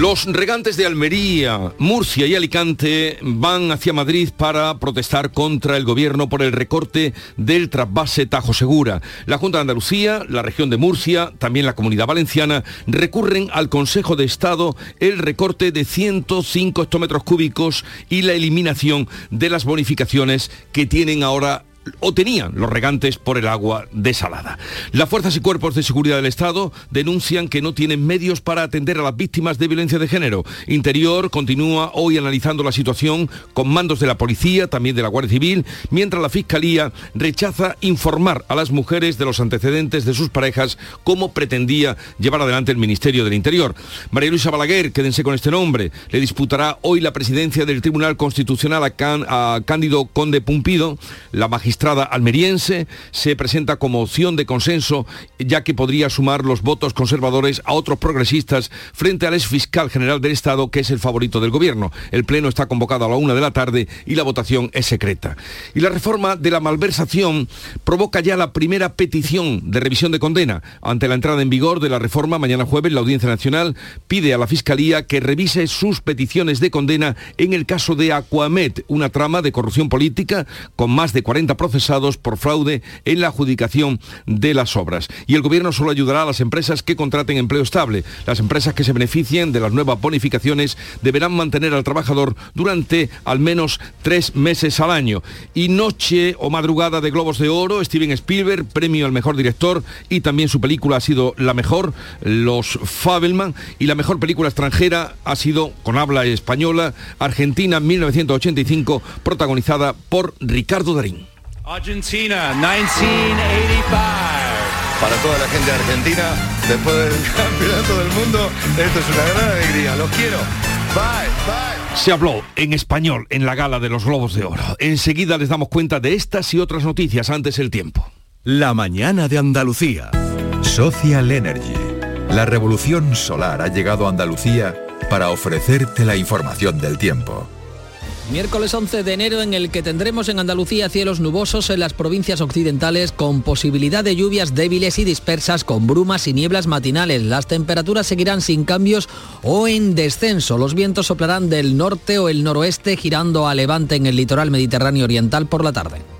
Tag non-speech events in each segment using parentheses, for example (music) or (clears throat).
Los regantes de Almería, Murcia y Alicante van hacia Madrid para protestar contra el gobierno por el recorte del trasvase Tajo Segura. La Junta de Andalucía, la región de Murcia, también la Comunidad Valenciana, recurren al Consejo de Estado el recorte de 105 hectómetros cúbicos y la eliminación de las bonificaciones que tienen ahora o tenían los regantes por el agua desalada. Las fuerzas y cuerpos de seguridad del Estado denuncian que no tienen medios para atender a las víctimas de violencia de género. Interior continúa hoy analizando la situación con mandos de la policía, también de la Guardia Civil, mientras la Fiscalía rechaza informar a las mujeres de los antecedentes de sus parejas como pretendía llevar adelante el Ministerio del Interior. María Luisa Balaguer, quédense con este nombre, le disputará hoy la presidencia del Tribunal Constitucional a, Cándido Conde Pumpido, la magistrada magistrada almeriense se presenta como opción de consenso, ya que podría sumar los votos conservadores a otros progresistas frente al ex fiscal general del Estado, que es el favorito del gobierno. El pleno está convocado a la una de la tarde y la votación es secreta. Y la reforma de la malversación provoca ya la primera petición de revisión de condena. Ante la entrada en vigor de la reforma, mañana jueves la Audiencia Nacional pide a la Fiscalía que revise sus peticiones de condena en el caso de Aquamet, una trama de corrupción política con más de 40 procesados por fraude en la adjudicación de las obras. Y el gobierno solo ayudará a las empresas que contraten empleo estable. Las empresas que se beneficien de las nuevas bonificaciones deberán mantener al trabajador durante al menos tres meses al año. Y noche o madrugada de Globos de Oro, Steven Spielberg, premio al mejor director y también su película ha sido la mejor, Los Fabelman, y la mejor película extranjera ha sido, con habla española, Argentina 1985, protagonizada por Ricardo Darín. Argentina, 1985. Para toda la gente de Argentina, después del (laughs) campeonato del mundo, esto es una gran alegría. Los quiero. Bye, bye. Se habló en español en la gala de los Globos de Oro. Enseguida les damos cuenta de estas y otras noticias antes el tiempo. La mañana de Andalucía. Social Energy. La revolución solar ha llegado a Andalucía para ofrecerte la información del tiempo. Miércoles 11 de enero en el que tendremos en Andalucía cielos nubosos en las provincias occidentales con posibilidad de lluvias débiles y dispersas con brumas y nieblas matinales. Las temperaturas seguirán sin cambios o en descenso. Los vientos soplarán del norte o el noroeste girando a levante en el litoral mediterráneo oriental por la tarde.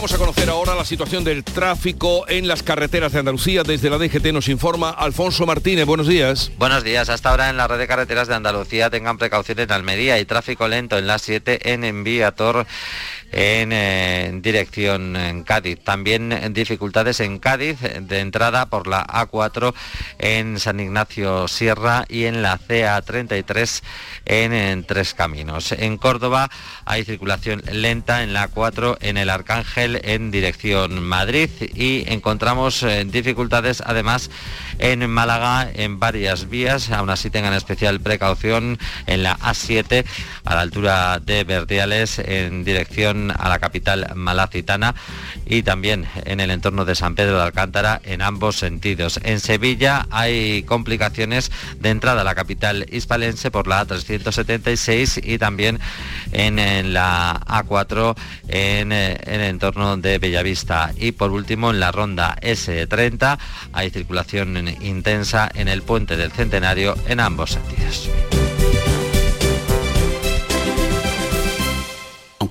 vamos a conocer ahora la situación del tráfico en las carreteras de Andalucía. Desde la DGT nos informa Alfonso Martínez. Buenos días. Buenos días. Hasta ahora en la red de carreteras de Andalucía tengan precaución en Almería y tráfico lento en la 7 en Enviator en, eh, dirección Cádiz. También dificultades en Cádiz de entrada por la A4 en San Ignacio Sierra y en la CA33 en, Tres Caminos. En Córdoba hay circulación lenta en la A4 en el Arcángel en dirección Madrid y encontramos eh, dificultades además en Málaga en varias vías. Aún así tengan especial precaución en la A7 a la altura de Verdiales en dirección a la capital malacitana y también en el entorno de San Pedro de Alcántara en ambos sentidos. En Sevilla hay complicaciones de entrada a la capital hispalense por la A376 y también en, la A4 en, en el entorno de Bellavista. Y por último en la ronda S30 hay circulación intensa en el puente del Centenario en ambos sentidos.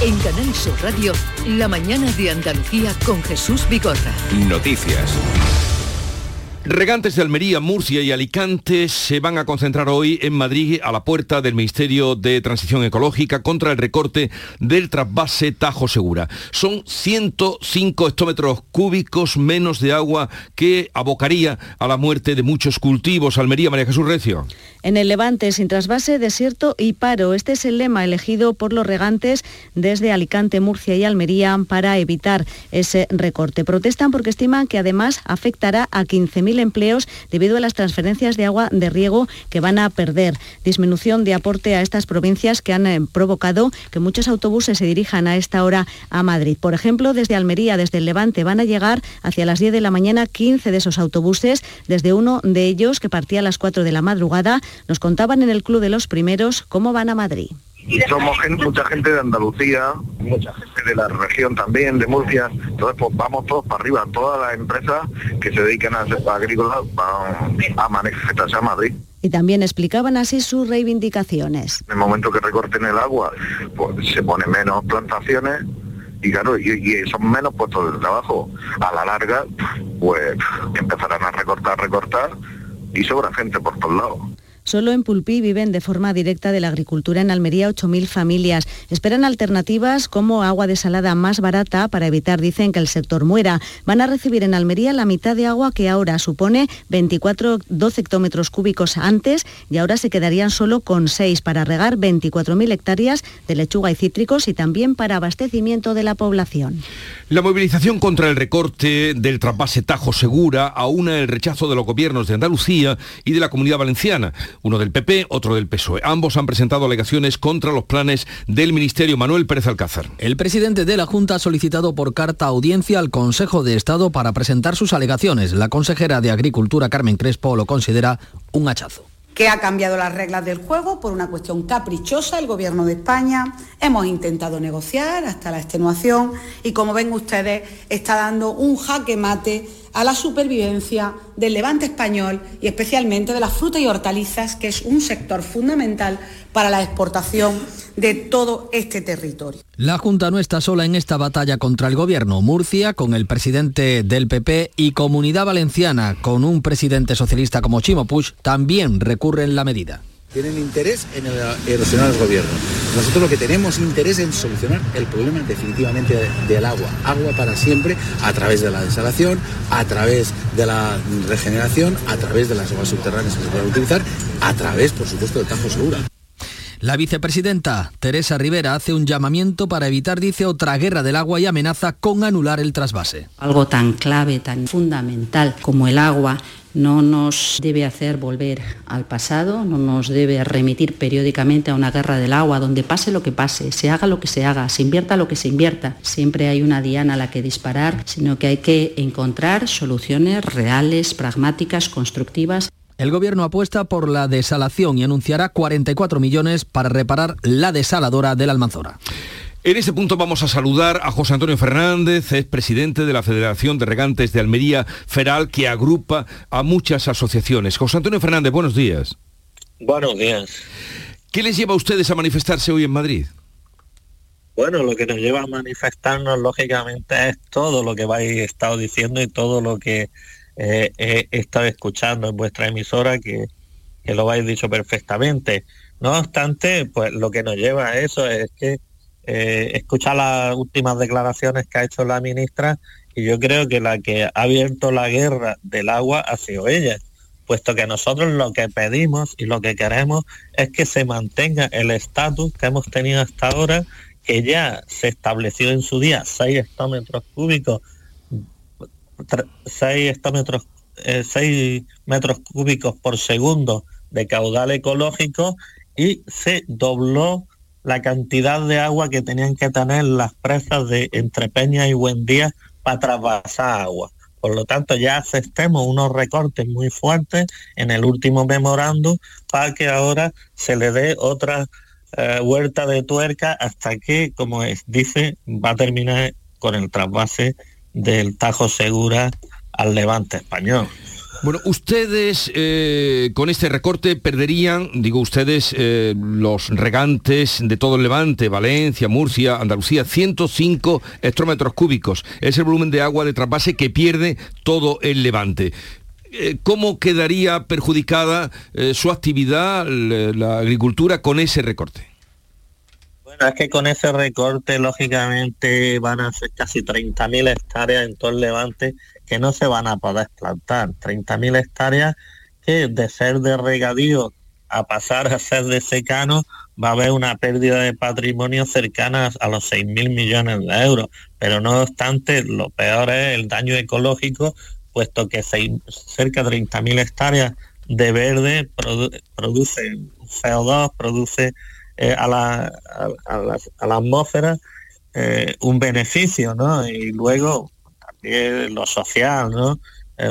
En Canal Sur Radio, la mañana de Andalucía con Jesús Bigorra. Noticias. Regantes de Almería, Murcia y Alicante se van a concentrar hoy en Madrid a la puerta del Ministerio de Transición Ecológica contra el recorte del trasvase Tajo Segura. Son 105 hectómetros cúbicos menos de agua que abocaría a la muerte de muchos cultivos. Almería, María Jesús Recio. En el Levante, sin trasvase, desierto y paro. Este es el lema elegido por los regantes desde Alicante, Murcia y Almería para evitar ese recorte. Protestan porque estiman que además afectará a 15.000 empleos debido a las transferencias de agua de riego que van a perder. Disminución de aporte a estas provincias que han eh, provocado que muchos autobuses se dirijan a esta hora a Madrid. Por ejemplo, desde Almería, desde el Levante, van a llegar hacia las 10 de la mañana 15 de esos autobuses. Desde uno de ellos, que partía a las 4 de la madrugada, nos contaban en el Club de los Primeros cómo van a Madrid. Y somos mucha gente de Andalucía, mucha gente de la región también, de Murcia. Entonces, pues vamos todos para arriba. Todas las empresas que se dedican a hacer agrícola van a manifestarse a Madrid. Y también explicaban así sus reivindicaciones. En el momento que recorten el agua, pues se ponen menos plantaciones y claro, y, y, son menos puestos de trabajo. A la larga, pues empezarán a recortar, recortar y sobra gente por todos lados. Solo en Pulpí viven de forma directa de la agricultura en Almería 8.000 familias. Esperan alternativas como agua desalada más barata para evitar, dicen, que el sector muera. Van a recibir en Almería la mitad de agua que ahora supone 24, 12 hectómetros cúbicos antes y ahora se quedarían solo con 6 para regar 24.000 hectáreas de lechuga y cítricos y también para abastecimiento de la población. La movilización contra el recorte del trasvase Tajo Segura aúna el rechazo de los gobiernos de Andalucía y de la Comunidad Valenciana uno del PP, otro del PSOE. Ambos han presentado alegaciones contra los planes del Ministerio Manuel Pérez Alcázar. El presidente de la Junta ha solicitado por carta audiencia al Consejo de Estado para presentar sus alegaciones. La consejera de Agricultura, Carmen Crespo, lo considera un hachazo que ha cambiado las reglas del juego por una cuestión caprichosa el Gobierno de España. Hemos intentado negociar hasta la extenuación y como ven ustedes está dando un jaque mate a la supervivencia del levante español y especialmente de las frutas y hortalizas, que es un sector fundamental para la exportación de todo este territorio. La Junta no está sola en esta batalla contra el gobierno. Murcia, con el presidente del PP, y Comunidad Valenciana, con un presidente socialista como Chimo Puig, también recurren la medida tienen interés en erosionar el gobierno. Nosotros lo que tenemos interés en solucionar el problema definitivamente del agua. Agua para siempre a través de la desalación, a través de la regeneración, a través de las aguas subterráneas que se pueden utilizar, a través, por supuesto, del Tajo Segura. La vicepresidenta Teresa Rivera hace un llamamiento para evitar, dice, otra guerra del agua y amenaza con anular el trasvase. Algo tan clave, tan fundamental como el agua no nos debe hacer volver al pasado, no nos debe remitir periódicamente a una guerra del agua donde pase lo que pase, se haga lo que se haga, se invierta lo que se invierta. Siempre hay una diana a la que disparar, sino que hay que encontrar soluciones reales, pragmáticas, constructivas. El gobierno apuesta por la desalación y anunciará 44 millones para reparar la desaladora de la Almanzora. En este punto vamos a saludar a José Antonio Fernández, es presidente de la Federación de Regantes de Almería Feral, que agrupa a muchas asociaciones. José Antonio Fernández, buenos días. Buenos días. ¿Qué les lleva a ustedes a manifestarse hoy en Madrid? Bueno, lo que nos lleva a manifestarnos, lógicamente, es todo lo que vais estado diciendo y todo lo que he estado escuchando en vuestra emisora que, lo habéis dicho perfectamente. No obstante, pues lo que nos lleva a eso es que eh, escuchar las últimas declaraciones que ha hecho la ministra y yo creo que la que ha abierto la guerra del agua ha sido ella, puesto que nosotros lo que pedimos y lo que queremos es que se mantenga el estatus que hemos tenido hasta ahora, que ya se estableció en su día 6 hectómetros cúbicos 6 hectómetros, 6 eh, metros cúbicos por segundo de caudal ecológico y se dobló la cantidad de agua que tenían que tener las presas de Entre Peña y Buendía para trasvasar agua. Por lo tanto, ya aceptemos unos recortes muy fuertes en el último memorando para que ahora se le dé otra eh, vuelta de tuerca hasta que, como es, dice, va a terminar con el trasvase del Tajo Segura al Levante español. Bueno, ustedes eh, con este recorte perderían, digo ustedes, eh, los regantes de todo el Levante, Valencia, Murcia, Andalucía, 105 hectómetros cúbicos. Es el volumen de agua de trasvase que pierde todo el Levante. Eh, ¿Cómo quedaría perjudicada su actividad, la agricultura, con ese recorte? Es que con ese recorte, lógicamente, van a ser casi 30.000 hectáreas en todo el Levante que no se van a poder plantar. 30.000 hectáreas que de ser de regadío a pasar a ser de secano va a haber una pérdida de patrimonio cercana a los 6.000 millones de euros. Pero no obstante, lo peor es el daño ecológico, puesto que cerca de 30.000 hectáreas de verde produce CO2, produce eh, a, la, a, la, atmósfera eh, un beneficio, ¿no? Y luego lo social, ¿no?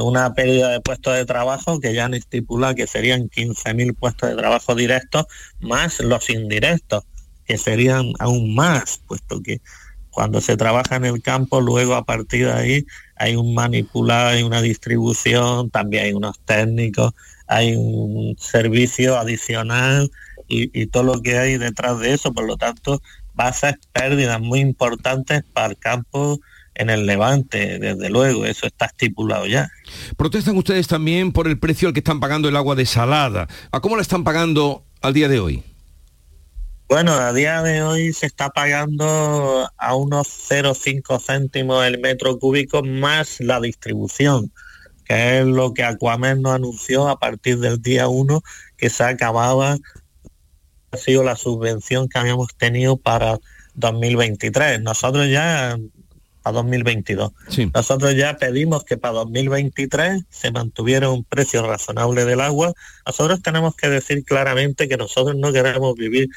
una pérdida de puestos de trabajo que ya han estipulado que serían 15.000 puestos de trabajo directos más los indirectos, que serían aún más, puesto que cuando se trabaja en el campo, luego a partir de ahí hay un manipulado, hay una distribución, también hay unos técnicos, hay un servicio adicional y, y todo lo que hay detrás de eso, por lo tanto, va a ser pérdidas muy importantes para el campo en el Levante, desde luego, eso está estipulado ya. Protestan ustedes también por el precio al que están pagando el agua desalada. ¿A cómo la están pagando al día de hoy? Bueno, a día de hoy se está pagando a unos 0,5 céntimos el metro cúbico más la distribución, que es lo que Aquamen nos anunció a partir del día 1 que se acababa, ha sido la subvención que habíamos tenido para 2023. Nosotros ya 2022. Nosotros ya pedimos que para 2023 se mantuviera un precio razonable del agua. Nosotros tenemos que decir claramente que nosotros no queremos vivir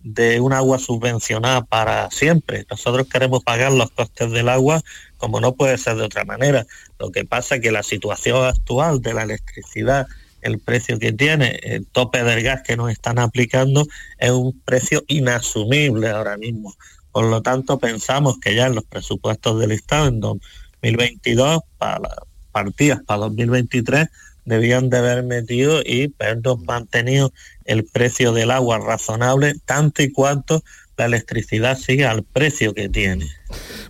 de un agua subvencionada para siempre. Nosotros queremos pagar los costes del agua como no puede ser de otra manera. Lo que pasa es que la situación actual de la electricidad, el precio que tiene, el tope del gas que nos están aplicando, es un precio inasumible ahora mismo. Por lo tanto, pensamos que ya en los presupuestos del Estado en 2022, para las partidas para 2023, debían de haber metido y mantenido el precio del agua razonable, tanto y cuanto la electricidad sigue al precio que tiene.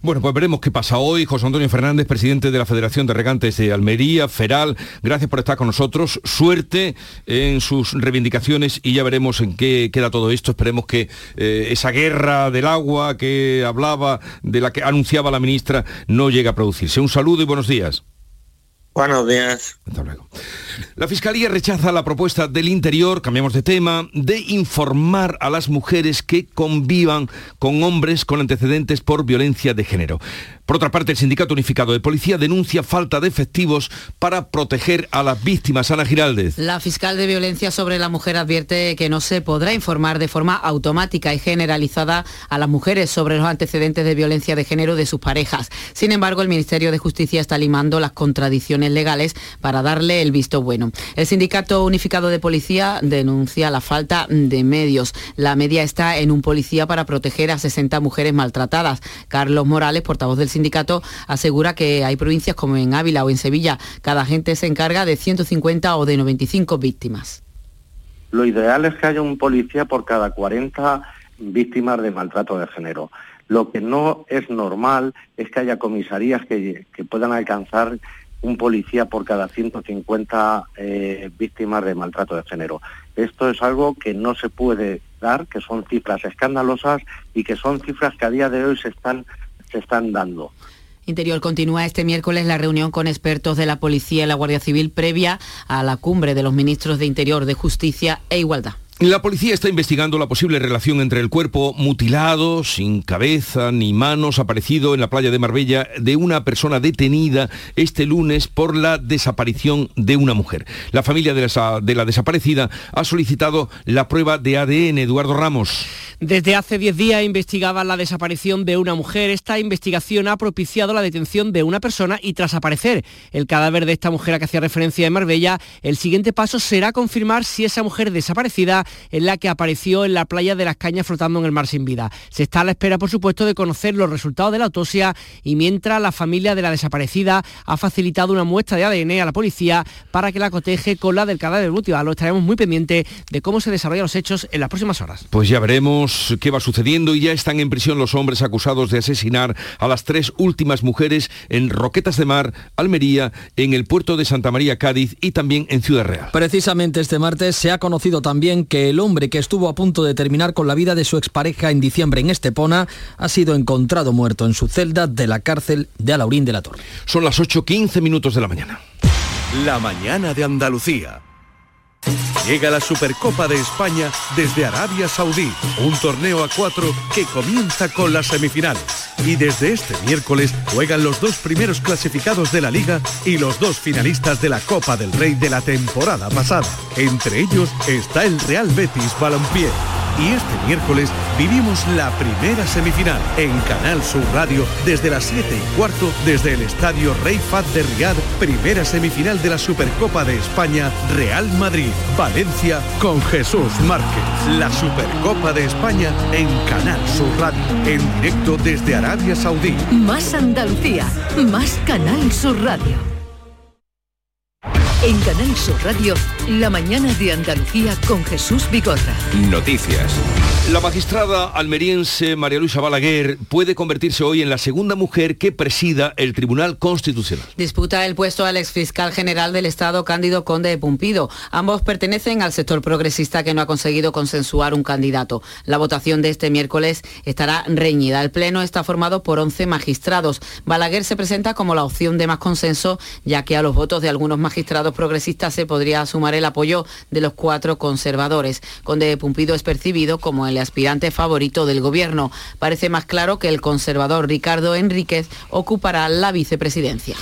Bueno, pues veremos qué pasa hoy. José Antonio Fernández, presidente de la Federación de Regantes de Almería, Feral, gracias por estar con nosotros. Suerte en sus reivindicaciones y ya veremos en qué queda todo esto. Esperemos que eh, esa guerra del agua que hablaba, de la que anunciaba la ministra, no llegue a producirse. Un saludo y buenos días. Buenos días. Hasta luego. La Fiscalía rechaza la propuesta del Interior, cambiamos de tema, de informar a las mujeres que convivan con hombres con antecedentes por violencia de género. Por otra parte, el Sindicato Unificado de Policía denuncia falta de efectivos para proteger a las víctimas. Ana Giraldez. La fiscal de violencia sobre la mujer advierte que no se podrá informar de forma automática y generalizada a las mujeres sobre los antecedentes de violencia de género de sus parejas. Sin embargo, el Ministerio de Justicia está limando las contradicciones legales para darle el visto bueno. El Sindicato Unificado de Policía denuncia la falta de medios. La media está en un policía para proteger a 60 mujeres maltratadas. Carlos Morales, portavoz del sindicato asegura que hay provincias como en Ávila o en Sevilla, cada agente se encarga de 150 o de 95 víctimas. Lo ideal es que haya un policía por cada 40 víctimas de maltrato de género. Lo que no es normal es que haya comisarías que, puedan alcanzar un policía por cada 150 eh, víctimas de maltrato de género. Esto es algo que no se puede dar, que son cifras escandalosas y que son cifras que a día de hoy se están se están dando. Interior continúa este miércoles la reunión con expertos de la Policía y la Guardia Civil previa a la cumbre de los ministros de Interior, de Justicia e Igualdad. La policía está investigando la posible relación entre el cuerpo mutilado, sin cabeza ni manos, aparecido en la playa de Marbella de una persona detenida este lunes por la desaparición de una mujer. La familia de la, de la desaparecida ha solicitado la prueba de ADN, Eduardo Ramos. Desde hace 10 días investigaba la desaparición de una mujer. Esta investigación ha propiciado la detención de una persona y tras aparecer el cadáver de esta mujer a que hacía referencia en Marbella, el siguiente paso será confirmar si esa mujer desaparecida es la que apareció en la playa de las Cañas flotando en el mar sin vida. Se está a la espera, por supuesto, de conocer los resultados de la autopsia y mientras la familia de la desaparecida ha facilitado una muestra de ADN a la policía para que la coteje con la del cadáver Lo Estaremos muy pendientes de cómo se desarrollan los hechos en las próximas horas. Pues ya veremos qué va sucediendo y ya están en prisión los hombres acusados de asesinar a las tres últimas mujeres en Roquetas de Mar, Almería, en el puerto de Santa María, Cádiz y también en Ciudad Real. Precisamente este martes se ha conocido también que el hombre que estuvo a punto de terminar con la vida de su expareja en diciembre en Estepona ha sido encontrado muerto en su celda de la cárcel de Alaurín de la Torre. Son las 8.15 minutos de la mañana. La mañana de Andalucía. Llega la Supercopa de España desde Arabia Saudí, un torneo a cuatro que comienza con las semifinales. Y desde este miércoles juegan los dos primeros clasificados de la liga y los dos finalistas de la Copa del Rey de la temporada pasada. Entre ellos está el Real Betis Balompié y este miércoles vivimos la primera semifinal en Canal Sur Radio desde las 7 y cuarto desde el Estadio Rey Fad de Riad, primera semifinal de la Supercopa de España, Real Madrid, Valencia con Jesús Márquez. La Supercopa de España en Canal Sur Radio, en directo desde Arabia Saudí. Más Andalucía, más Canal Sur Radio. En Canal Sur Radio, la mañana de Andalucía con Jesús Bigorra. Noticias. La magistrada almeriense María Luisa Balaguer puede convertirse hoy en la segunda mujer que presida el Tribunal Constitucional. Disputa el puesto al exfiscal general del Estado Cándido Conde de Pumpido. Ambos pertenecen al sector progresista que no ha conseguido consensuar un candidato. La votación de este miércoles estará reñida. El Pleno está formado por 11 magistrados. Balaguer se presenta como la opción de más consenso, ya que a los votos de algunos magistrados progresistas se podría sumar el apoyo de los cuatro conservadores. Conde Pumpido es percibido como el aspirante favorito del gobierno. Parece más claro que el conservador Ricardo Enríquez ocupará la vicepresidencia.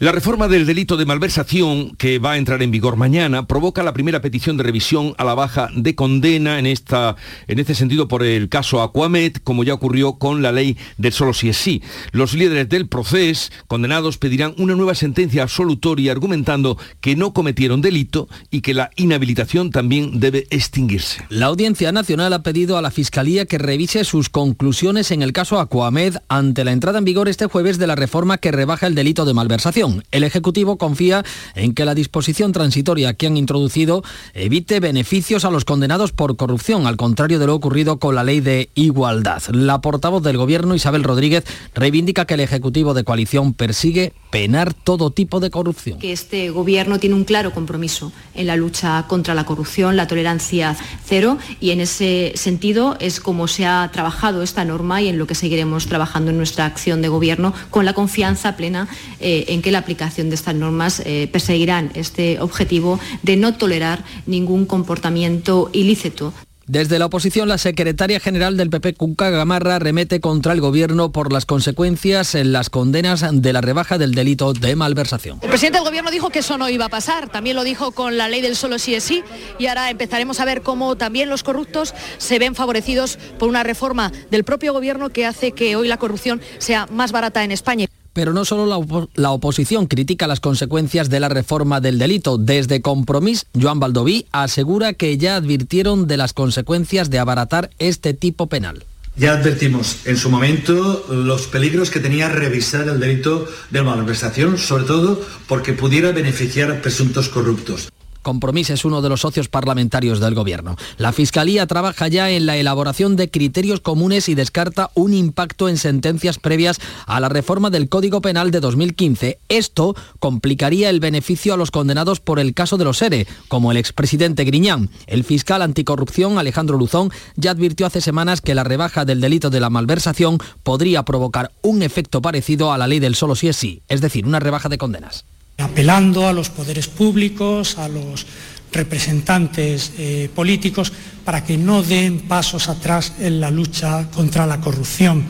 La reforma del delito de malversación, que va a entrar en vigor mañana, provoca la primera petición de revisión a la baja de condena en, esta, en este sentido por el caso Aquamet, como ya ocurrió con la ley del solo si es sí. Los líderes del proceso condenados pedirán una nueva sentencia absolutoria argumentando que no cometieron delito y que la inhabilitación también debe extinguirse. La Audiencia Nacional ha pedido a la Fiscalía que revise sus conclusiones en el caso Aquamed ante la entrada en vigor este jueves de la reforma que rebaja el delito de malversación. El Ejecutivo confía en que la disposición transitoria que han introducido evite beneficios a los condenados por corrupción, al contrario de lo ocurrido con la ley de igualdad. La portavoz del Gobierno, Isabel Rodríguez, reivindica que el Ejecutivo de coalición persigue penar todo tipo de corrupción. Que este Gobierno tiene un claro compromiso en la lucha contra la corrupción, la tolerancia cero, y en ese sentido es como se ha trabajado esta norma y en lo que seguiremos trabajando en nuestra acción de Gobierno con la confianza plena eh, en que la aplicación de estas normas eh, perseguirán este objetivo de no tolerar ningún comportamiento ilícito. Desde la oposición, la secretaria general del PP, Cuca Gamarra, remete contra el gobierno por las consecuencias en las condenas de la rebaja del delito de malversación. El presidente del gobierno dijo que eso no iba a pasar, también lo dijo con la ley del solo sí es sí, y ahora empezaremos a ver cómo también los corruptos se ven favorecidos por una reforma del propio gobierno que hace que hoy la corrupción sea más barata en España. Pero no solo la, oposición critica las consecuencias de la reforma del delito. Desde Compromís, Joan Baldoví asegura que ya advirtieron de las consecuencias de abaratar este tipo penal. Ya advertimos en su momento los peligros que tenía revisar el delito de malversación, sobre todo porque pudiera beneficiar a presuntos corruptos. Compromís es uno de los socios parlamentarios del Gobierno. La Fiscalía trabaja ya en la elaboración de criterios comunes y descarta un impacto en sentencias previas a la reforma del Código Penal de 2015. Esto complicaría el beneficio a los condenados por el caso de los ERE, como el expresidente Griñán. El fiscal anticorrupción Alejandro Luzón ya advirtió hace semanas que la rebaja del delito de la malversación podría provocar un efecto parecido a la ley del solo si es sí, es decir, una rebaja de condenas apelando a los poderes públicos, a los representantes eh, políticos, para que no den pasos atrás en la lucha contra la corrupción,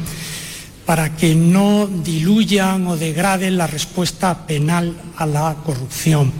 para que no diluyan o degraden la respuesta penal a la corrupción.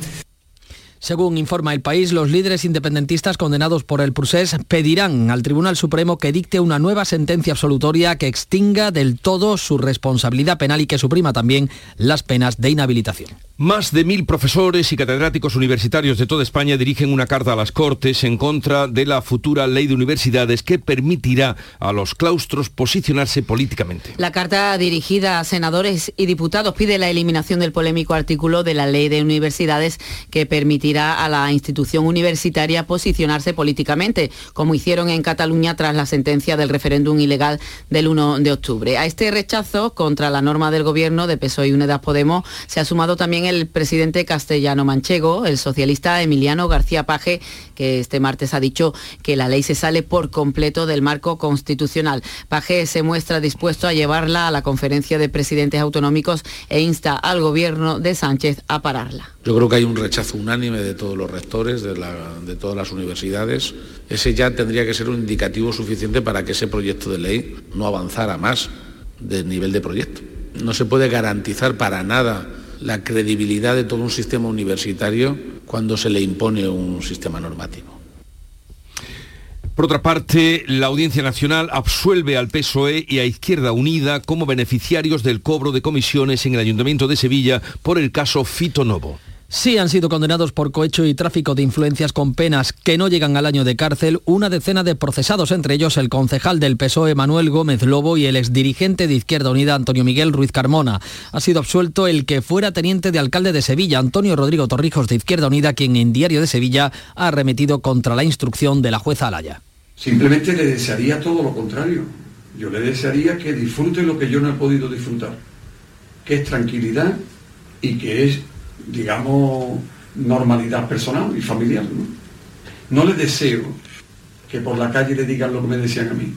Según informa el país, los líderes independentistas condenados por el procés pedirán al Tribunal Supremo que dicte una nueva sentencia absolutoria que extinga del todo su responsabilidad penal y que suprima también las penas de inhabilitación. Más de mil profesores y catedráticos universitarios de toda España dirigen una carta a las Cortes en contra de la futura ley de universidades que permitirá a los claustros posicionarse políticamente. La carta dirigida a senadores y diputados pide la eliminación del polémico artículo de la ley de universidades que permitirá a la institución universitaria posicionarse políticamente, como hicieron en Cataluña tras la sentencia del referéndum ilegal del 1 de octubre. A este rechazo contra la norma del gobierno de PSOE y Unidas Podemos se ha sumado también presidente castellano manchego, el socialista Emiliano García Paje, que este martes ha dicho que la ley se sale por completo del marco constitucional. Paje se muestra dispuesto a llevarla a la conferencia de presidentes autonómicos e insta al gobierno de Sánchez a pararla. Yo creo que hay un rechazo unánime de todos los rectores, de, de todas las universidades. Ese ya tendría que ser un indicativo suficiente para que ese proyecto de ley no avanzara más del nivel de proyecto. No se puede garantizar para nada la credibilidad de todo un sistema universitario cuando se le impone un sistema normativo. Por otra parte, la Audiencia Nacional absuelve al PSOE y a Izquierda Unida como beneficiarios del cobro de comisiones en el Ayuntamiento de Sevilla por el caso Fito Novo. Sí han sido condenados por cohecho y tráfico de influencias con penas que no llegan al año de cárcel una decena de procesados, entre ellos el concejal del PSOE Manuel Gómez Lobo y el exdirigente de Izquierda Unida Antonio Miguel Ruiz Carmona. Ha sido absuelto el que fuera teniente de alcalde de Sevilla, Antonio Rodrigo Torrijos de Izquierda Unida, quien en Diario de Sevilla ha arremetido contra la instrucción de la jueza Alaya. Simplemente le desearía todo lo contrario. Yo le desearía que disfrute lo que yo no he podido disfrutar, que es tranquilidad y que es digamos, normalidad personal y familiar. ¿no? le deseo que por la calle le digan lo que me decían a mí,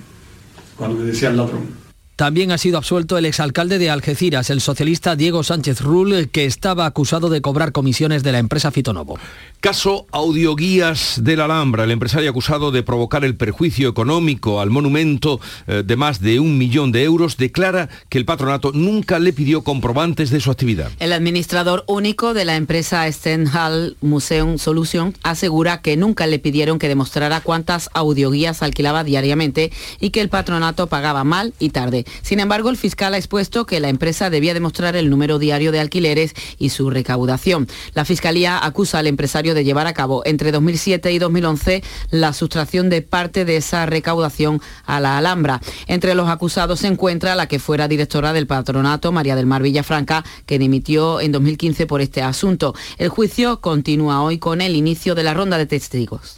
cuando me decían ladrón. También ha sido absuelto el exalcalde de Algeciras, el socialista Diego Sánchez Rull, que estaba acusado de cobrar comisiones de la empresa Fitonovo. Caso Audioguías de la Alhambra. El empresario acusado de provocar el perjuicio económico al monumento eh, de más de un millón de euros declara que el patronato nunca le pidió comprobantes de su actividad. El administrador único de la empresa Stenhall Museum Solution asegura que nunca le pidieron que demostrara cuántas audioguías alquilaba diariamente y que el patronato pagaba mal y tarde. Sin embargo, el fiscal ha expuesto que la empresa debía demostrar el número diario de alquileres y su recaudación. La Fiscalía acusa al empresario de llevar a cabo entre 2007 y 2011 la sustracción de parte de esa recaudación a la Alhambra. Entre los acusados se encuentra la que fuera directora del patronato, María del Mar Villafranca, que dimitió en 2015 por este asunto. El juicio continúa hoy con el inicio de la ronda de testigos.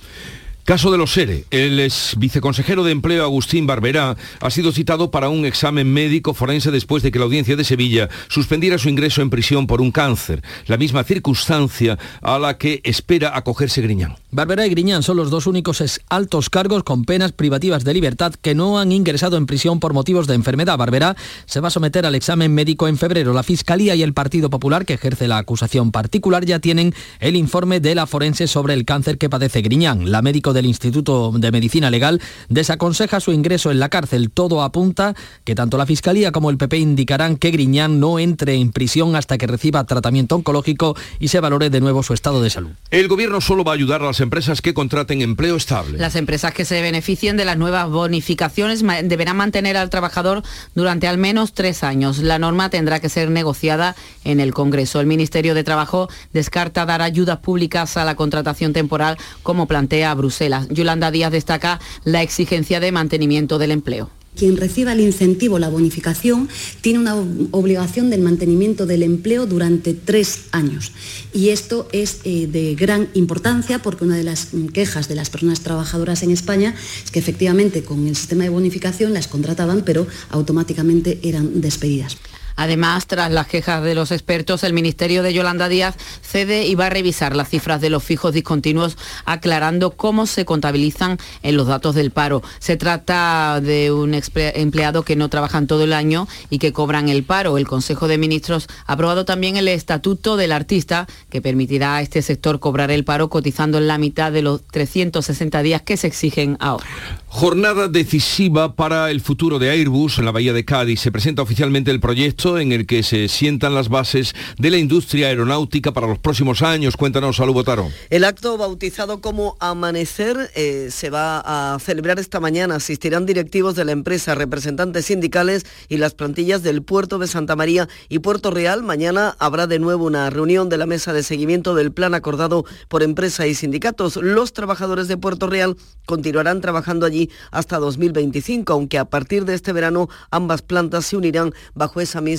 Caso de los SERE. El ex viceconsejero de Empleo Agustín Barberá ha sido citado para un examen médico forense después de que la audiencia de Sevilla suspendiera su ingreso en prisión por un cáncer, la misma circunstancia a la que espera acogerse Griñán. Barberá y Griñán son los dos únicos altos cargos con penas privativas de libertad que no han ingresado en prisión por motivos de enfermedad. Barberá se va a someter al examen médico en febrero. La Fiscalía y el Partido Popular, que ejerce la acusación particular, ya tienen el informe de la forense sobre el cáncer que padece Griñán. La médico del Instituto de Medicina Legal desaconseja su ingreso en la cárcel. Todo apunta que tanto la Fiscalía como el PP indicarán que Griñán no entre en prisión hasta que reciba tratamiento oncológico y se valore de nuevo su estado de salud. El gobierno solo va a ayudar a las empresas que contraten empleo estable. Las empresas que se beneficien de las nuevas bonificaciones deberán mantener al trabajador durante al menos tres años. La norma tendrá que ser negociada en el Congreso. El Ministerio de Trabajo descarta dar ayudas públicas a la contratación temporal como plantea Bruselas. Yolanda Díaz destaca la exigencia de mantenimiento del empleo. Quien reciba el incentivo, la bonificación, tiene una obligación del mantenimiento del empleo durante tres años. Y esto es eh, de gran importancia porque una de las quejas de las personas trabajadoras en España es que efectivamente con el sistema de bonificación las contrataban, pero automáticamente eran despedidas. Además, tras las quejas de los expertos, el Ministerio de Yolanda Díaz cede y va a revisar las cifras de los fijos discontinuos, aclarando cómo se contabilizan en los datos del paro. Se trata de un empleado que no trabajan todo el año y que cobran el paro. El Consejo de Ministros ha aprobado también el Estatuto del Artista, que permitirá a este sector cobrar el paro cotizando en la mitad de los 360 días que se exigen ahora. Jornada decisiva para el futuro de Airbus en la Bahía de Cádiz. Se presenta oficialmente el proyecto en el que se sientan las bases de la industria aeronáutica para los próximos años. Cuéntanos, Salud Botaro. El acto bautizado como Amanecer eh, se va a celebrar esta mañana. Asistirán directivos de la empresa, representantes sindicales y las plantillas del puerto de Santa María y Puerto Real. Mañana habrá de nuevo una reunión de la mesa de seguimiento del plan acordado por empresa y sindicatos. Los trabajadores de Puerto Real continuarán trabajando allí hasta 2025, aunque a partir de este verano ambas plantas se unirán bajo esa misma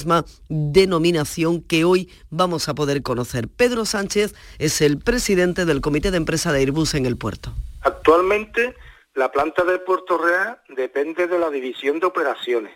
denominación que hoy vamos a poder conocer. Pedro Sánchez es el presidente del comité de empresa de Airbus en el puerto. Actualmente la planta de Puerto Real depende de la división de operaciones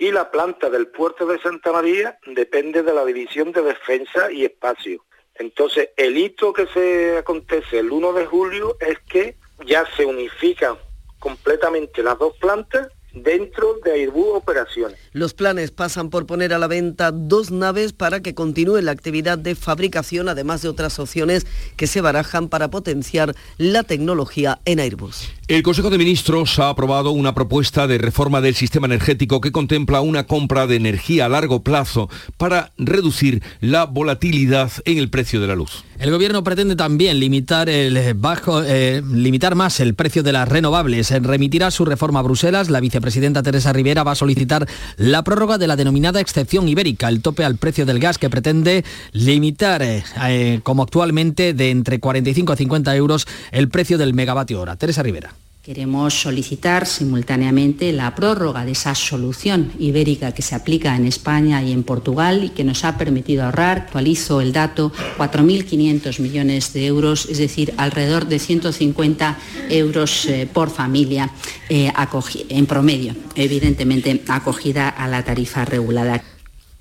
y la planta del puerto de Santa María depende de la división de defensa y espacio. Entonces, el hito que se acontece el 1 de julio es que ya se unifican completamente las dos plantas dentro de Airbus Operaciones. Los planes pasan por poner a la venta dos naves para que continúe la actividad de fabricación, además de otras opciones que se barajan para potenciar la tecnología en Airbus. El Consejo de Ministros ha aprobado una propuesta de reforma del sistema energético que contempla una compra de energía a largo plazo para reducir la volatilidad en el precio de la luz. El gobierno pretende también limitar, el bajo, eh, limitar más el precio de las renovables. Remitirá su reforma a Bruselas. La vicepresidenta Teresa Rivera va a solicitar la prórroga de la denominada excepción ibérica, el tope al precio del gas que pretende limitar, eh, eh, como actualmente, de entre 45 a 50 euros el precio del megavatio hora. Teresa Rivera. Queremos solicitar simultáneamente la prórroga de esa solución ibérica que se aplica en España y en Portugal y que nos ha permitido ahorrar, actualizo el dato, 4.500 millones de euros, es decir, alrededor de 150 euros eh, por familia eh, en promedio, evidentemente acogida a la tarifa regulada.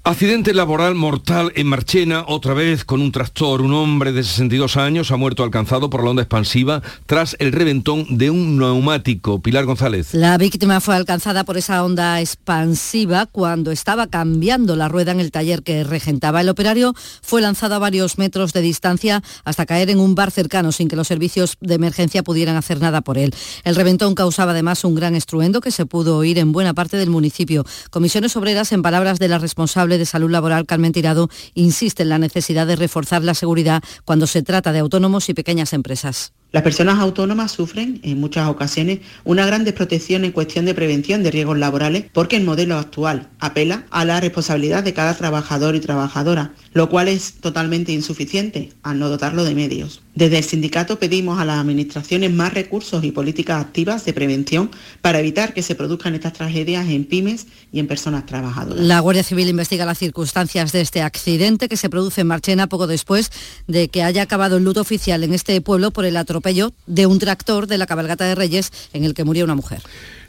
Accidente laboral mortal en Marchena, otra vez con un tractor. Un hombre de 62 años ha muerto alcanzado por la onda expansiva tras el reventón de un neumático. Pilar González. La víctima fue alcanzada por esa onda expansiva cuando estaba cambiando la rueda en el taller que regentaba. El operario fue lanzado a varios metros de distancia hasta caer en un bar cercano sin que los servicios de emergencia pudieran hacer nada por él. El reventón causaba además un gran estruendo que se pudo oír en buena parte del municipio. Comisiones Obreras, en palabras de la responsable de Salud Laboral, Carmen Tirado, insiste en la necesidad de reforzar la seguridad cuando se trata de autónomos y pequeñas empresas. Las personas autónomas sufren en muchas ocasiones una gran desprotección en cuestión de prevención de riesgos laborales porque el modelo actual apela a la responsabilidad de cada trabajador y trabajadora, lo cual es totalmente insuficiente al no dotarlo de medios. Desde el sindicato pedimos a las administraciones más recursos y políticas activas de prevención para evitar que se produzcan estas tragedias en pymes y en personas trabajadoras. La Guardia Civil investiga las circunstancias de este accidente que se produce en Marchena poco después de que haya acabado el luto oficial en este pueblo por el atropello de un tractor de la cabalgata de Reyes en el que murió una mujer.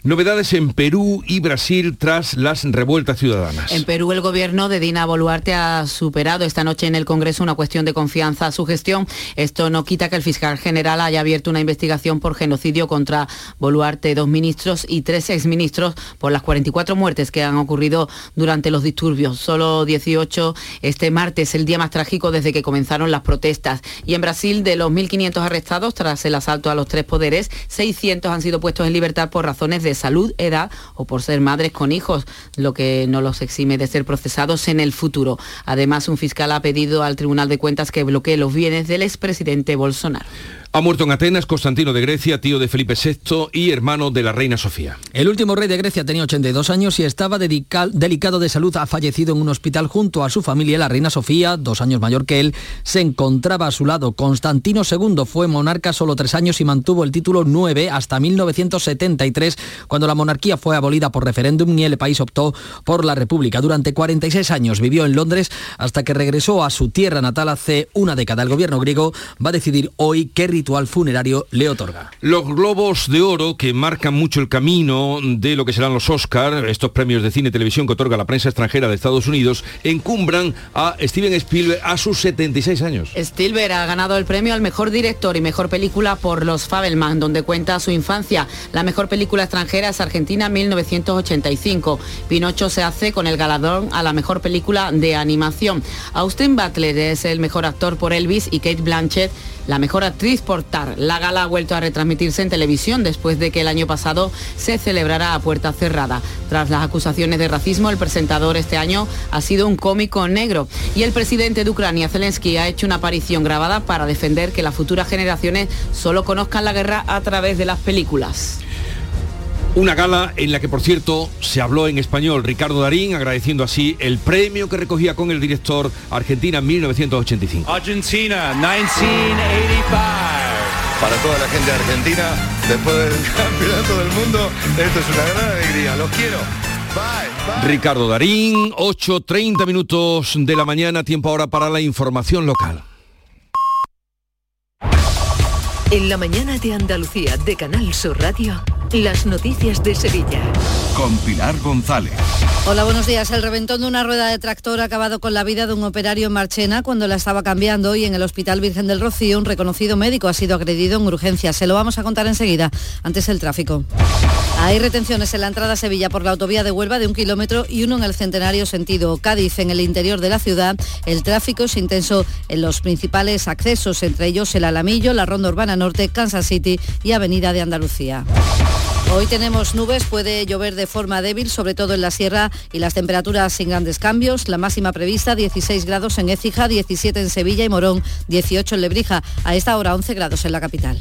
Novedades en Perú y Brasil tras las revueltas ciudadanas. En Perú el gobierno de Dina Boluarte ha superado esta noche en el Congreso una cuestión de confianza a su gestión. Esto no quita que el fiscal general haya abierto una investigación por genocidio contra Boluarte, dos ministros y tres exministros por las 44 muertes que han ocurrido durante los disturbios. Solo 18 este martes, el día más trágico desde que comenzaron las protestas. Y en Brasil, de los 1.500 arrestados tras el asalto a los tres poderes, 600 han sido puestos en libertad por razones de de salud, edad o por ser madres con hijos, lo que no los exime de ser procesados en el futuro. Además, un fiscal ha pedido al Tribunal de Cuentas que bloquee los bienes del expresidente Bolsonaro. Ha muerto en Atenas Constantino de Grecia, tío de Felipe VI y hermano de la reina Sofía. El último rey de Grecia tenía 82 años y estaba delicado de salud. Ha fallecido en un hospital junto a su familia. La reina Sofía, dos años mayor que él, se encontraba a su lado. Constantino II fue monarca solo tres años y mantuvo el título 9 hasta 1973, cuando la monarquía fue abolida por referéndum y el país optó por la república. Durante 46 años vivió en Londres hasta que regresó a su tierra natal hace una década. El gobierno griego va a decidir hoy qué ritual funerario le otorga. Los globos de oro que marcan mucho el camino de lo que serán los Oscar, estos premios de cine y televisión que otorga la prensa extranjera de Estados Unidos, encumbran a Steven Spielberg a sus 76 años. Spielberg ha ganado el premio al mejor director y mejor película por Los Fabelman, donde cuenta su infancia. La mejor película extranjera extranjera es Argentina 1985. Pinocho se hace con el galardón a la mejor película de animación. Austin Butler es el mejor actor por Elvis y Kate Blanchett la mejor actriz por Tar. La gala ha vuelto a retransmitirse en televisión después de que el año pasado se celebrara a puerta cerrada. Tras las acusaciones de racismo, el presentador este año ha sido un cómico negro y el presidente de Ucrania, Zelensky, ha hecho una aparición grabada para defender que las futuras generaciones solo conozcan la guerra a través de las películas. Una gala en la que, por cierto, se habló en español Ricardo Darín, agradeciendo así el premio que recogía con el director Argentina en 1985. Argentina, 1985. Para toda la gente argentina, después del (laughs) campeonato del mundo, esto es una gran alegría. Los quiero. Bye, bye. Ricardo Darín, 8.30 minutos de la mañana, tiempo ahora para la información local. En la mañana de Andalucía de Canal Sur Radio. Las noticias de Sevilla. Con Pilar González. Hola, buenos días. El reventón de una rueda de tractor ha acabado con la vida de un operario en Marchena cuando la estaba cambiando y en el Hospital Virgen del Rocío un reconocido médico ha sido agredido en urgencia. Se lo vamos a contar enseguida. Antes el tráfico. Hay retenciones en la entrada a Sevilla por la autovía de Huelva de un kilómetro y uno en el centenario sentido Cádiz. En el interior de la ciudad el tráfico es intenso en los principales accesos, entre ellos el Alamillo, la Ronda Urbana Norte, Kansas City y Avenida de Andalucía. Hoy tenemos nubes, puede llover de forma débil, sobre todo en la sierra, y las temperaturas sin grandes cambios. La máxima prevista 16 grados en Écija, 17 en Sevilla y Morón, 18 en Lebrija. A esta hora 11 grados en la capital.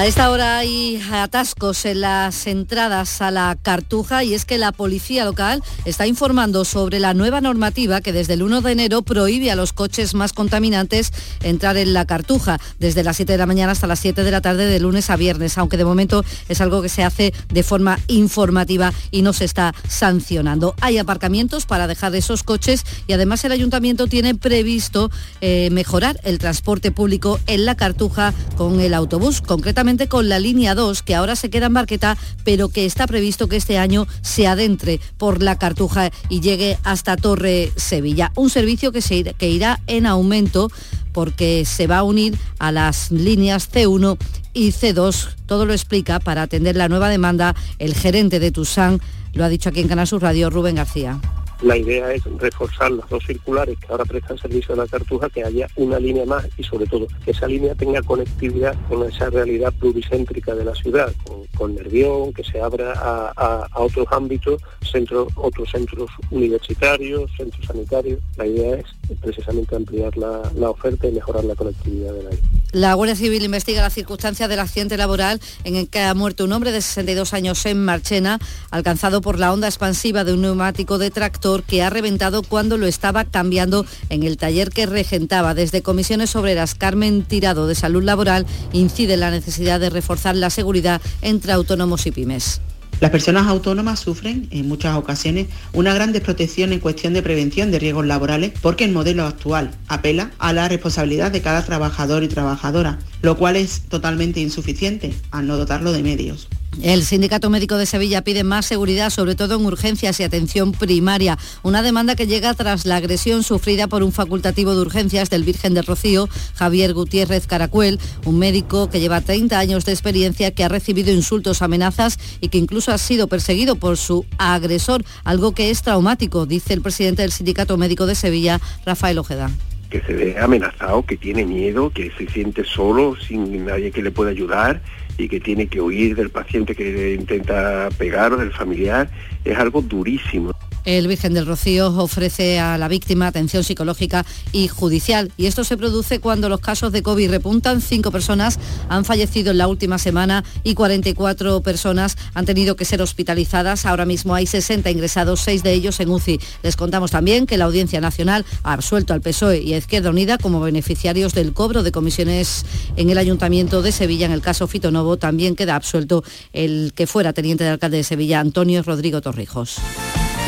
A esta hora hay atascos en las entradas a la Cartuja y es que la policía local está informando sobre la nueva normativa que desde el 1 de enero prohíbe a los coches más contaminantes entrar en la Cartuja desde las 7 de la mañana hasta las 7 de la tarde de lunes a viernes, aunque de momento es algo que se hace de forma informativa y no se está sancionando. Hay aparcamientos para dejar esos coches y además el ayuntamiento tiene previsto eh, mejorar el transporte público en la Cartuja con el autobús, concretamente con la línea 2, que ahora se queda en Barqueta, pero que está previsto que este año se adentre por la Cartuja y llegue hasta Torre Sevilla. Un servicio que, se, irá en aumento porque se va a unir a las líneas C1 y C2. Todo lo explica para atender la nueva demanda el gerente de Tusan, lo ha dicho aquí en Canal Sur Radio, Rubén García. La idea es reforzar las dos circulares que ahora prestan servicio a la Cartuja, que haya una línea más y sobre todo que esa línea tenga conectividad con esa realidad pluricéntrica de la ciudad, con, Nervión, que se abra a, otros ámbitos, centros, otros centros universitarios, centros sanitarios. La idea es precisamente ampliar la, oferta y mejorar la conectividad de la La Guardia Civil investiga las circunstancias del accidente laboral en el que ha muerto un hombre de 62 años en Marchena, alcanzado por la onda expansiva de un neumático de tractor que ha reventado cuando lo estaba cambiando en el taller que regentaba. Desde Comisiones Obreras, Carmen Tirado de Salud Laboral incide en la necesidad de reforzar la seguridad entre autónomos y pymes. Las personas autónomas sufren en muchas ocasiones una gran desprotección en cuestión de prevención de riesgos laborales porque el modelo actual apela a la responsabilidad de cada trabajador y trabajadora, lo cual es totalmente insuficiente al no dotarlo de medios. El Sindicato Médico de Sevilla pide más seguridad, sobre todo en urgencias y atención primaria, una demanda que llega tras la agresión sufrida por un facultativo de urgencias del Virgen del Rocío, Javier Gutiérrez Caracuel, un médico que lleva 30 años de experiencia, que ha recibido insultos, amenazas y que incluso ha sido perseguido por su agresor, algo que es traumático, dice el presidente del Sindicato Médico de Sevilla, Rafael Ojeda. Que se ve amenazado, que tiene miedo, que se siente solo, sin nadie que le pueda ayudar y que tiene que huir del paciente que intenta pegar o del familiar, es algo durísimo. El Virgen del Rocío ofrece a la víctima atención psicológica y judicial y esto se produce cuando los casos de COVID repuntan. Cinco personas han fallecido en la última semana y 44 personas han tenido que ser hospitalizadas. Ahora mismo hay 60 ingresados, seis de ellos en UCI. Les contamos también que la Audiencia Nacional ha absuelto al PSOE y a Izquierda Unida como beneficiarios del cobro de comisiones en el Ayuntamiento de Sevilla. En el caso Fitonovo también queda absuelto el que fuera teniente de alcalde de Sevilla, Antonio Rodrigo Torrijos.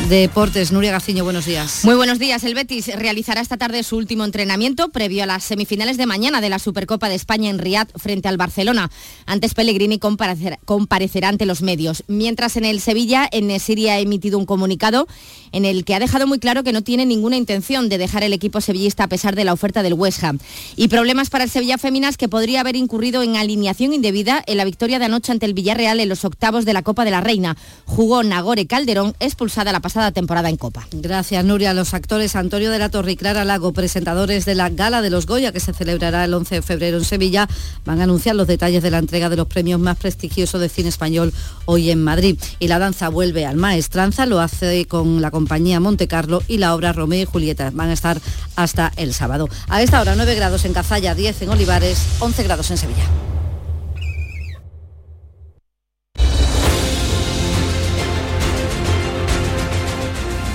Deportes, Nuria Gaciño, buenos días. Muy buenos días. El Betis realizará esta tarde su último entrenamiento previo a las semifinales de mañana de la Supercopa de España en Riad frente al Barcelona. Antes Pellegrini comparecerá ante los medios. Mientras en el Sevilla, en Siria ha emitido un comunicado en el que ha dejado muy claro que no tiene ninguna intención de dejar el equipo sevillista a pesar de la oferta del West Ham. Y problemas para el Sevilla Féminas que podría haber incurrido en alineación indebida en la victoria de anoche ante el Villarreal en los octavos de la Copa de la Reina. Jugó Nagore Calderón, expulsada la pasada temporada en Copa. Gracias, Nuria. Los actores Antonio de la Torre y Clara Lago, presentadores de la Gala de los Goya, que se celebrará el 11 de febrero en Sevilla, van a anunciar los detalles de la entrega de los premios más prestigiosos de cine español hoy en Madrid. Y la danza vuelve al maestranza, lo hace con la compañía Monte Carlo y la obra Romeo y Julieta. Van a estar hasta el sábado. A esta hora 9 grados en Cazalla, 10 en Olivares, 11 grados en Sevilla.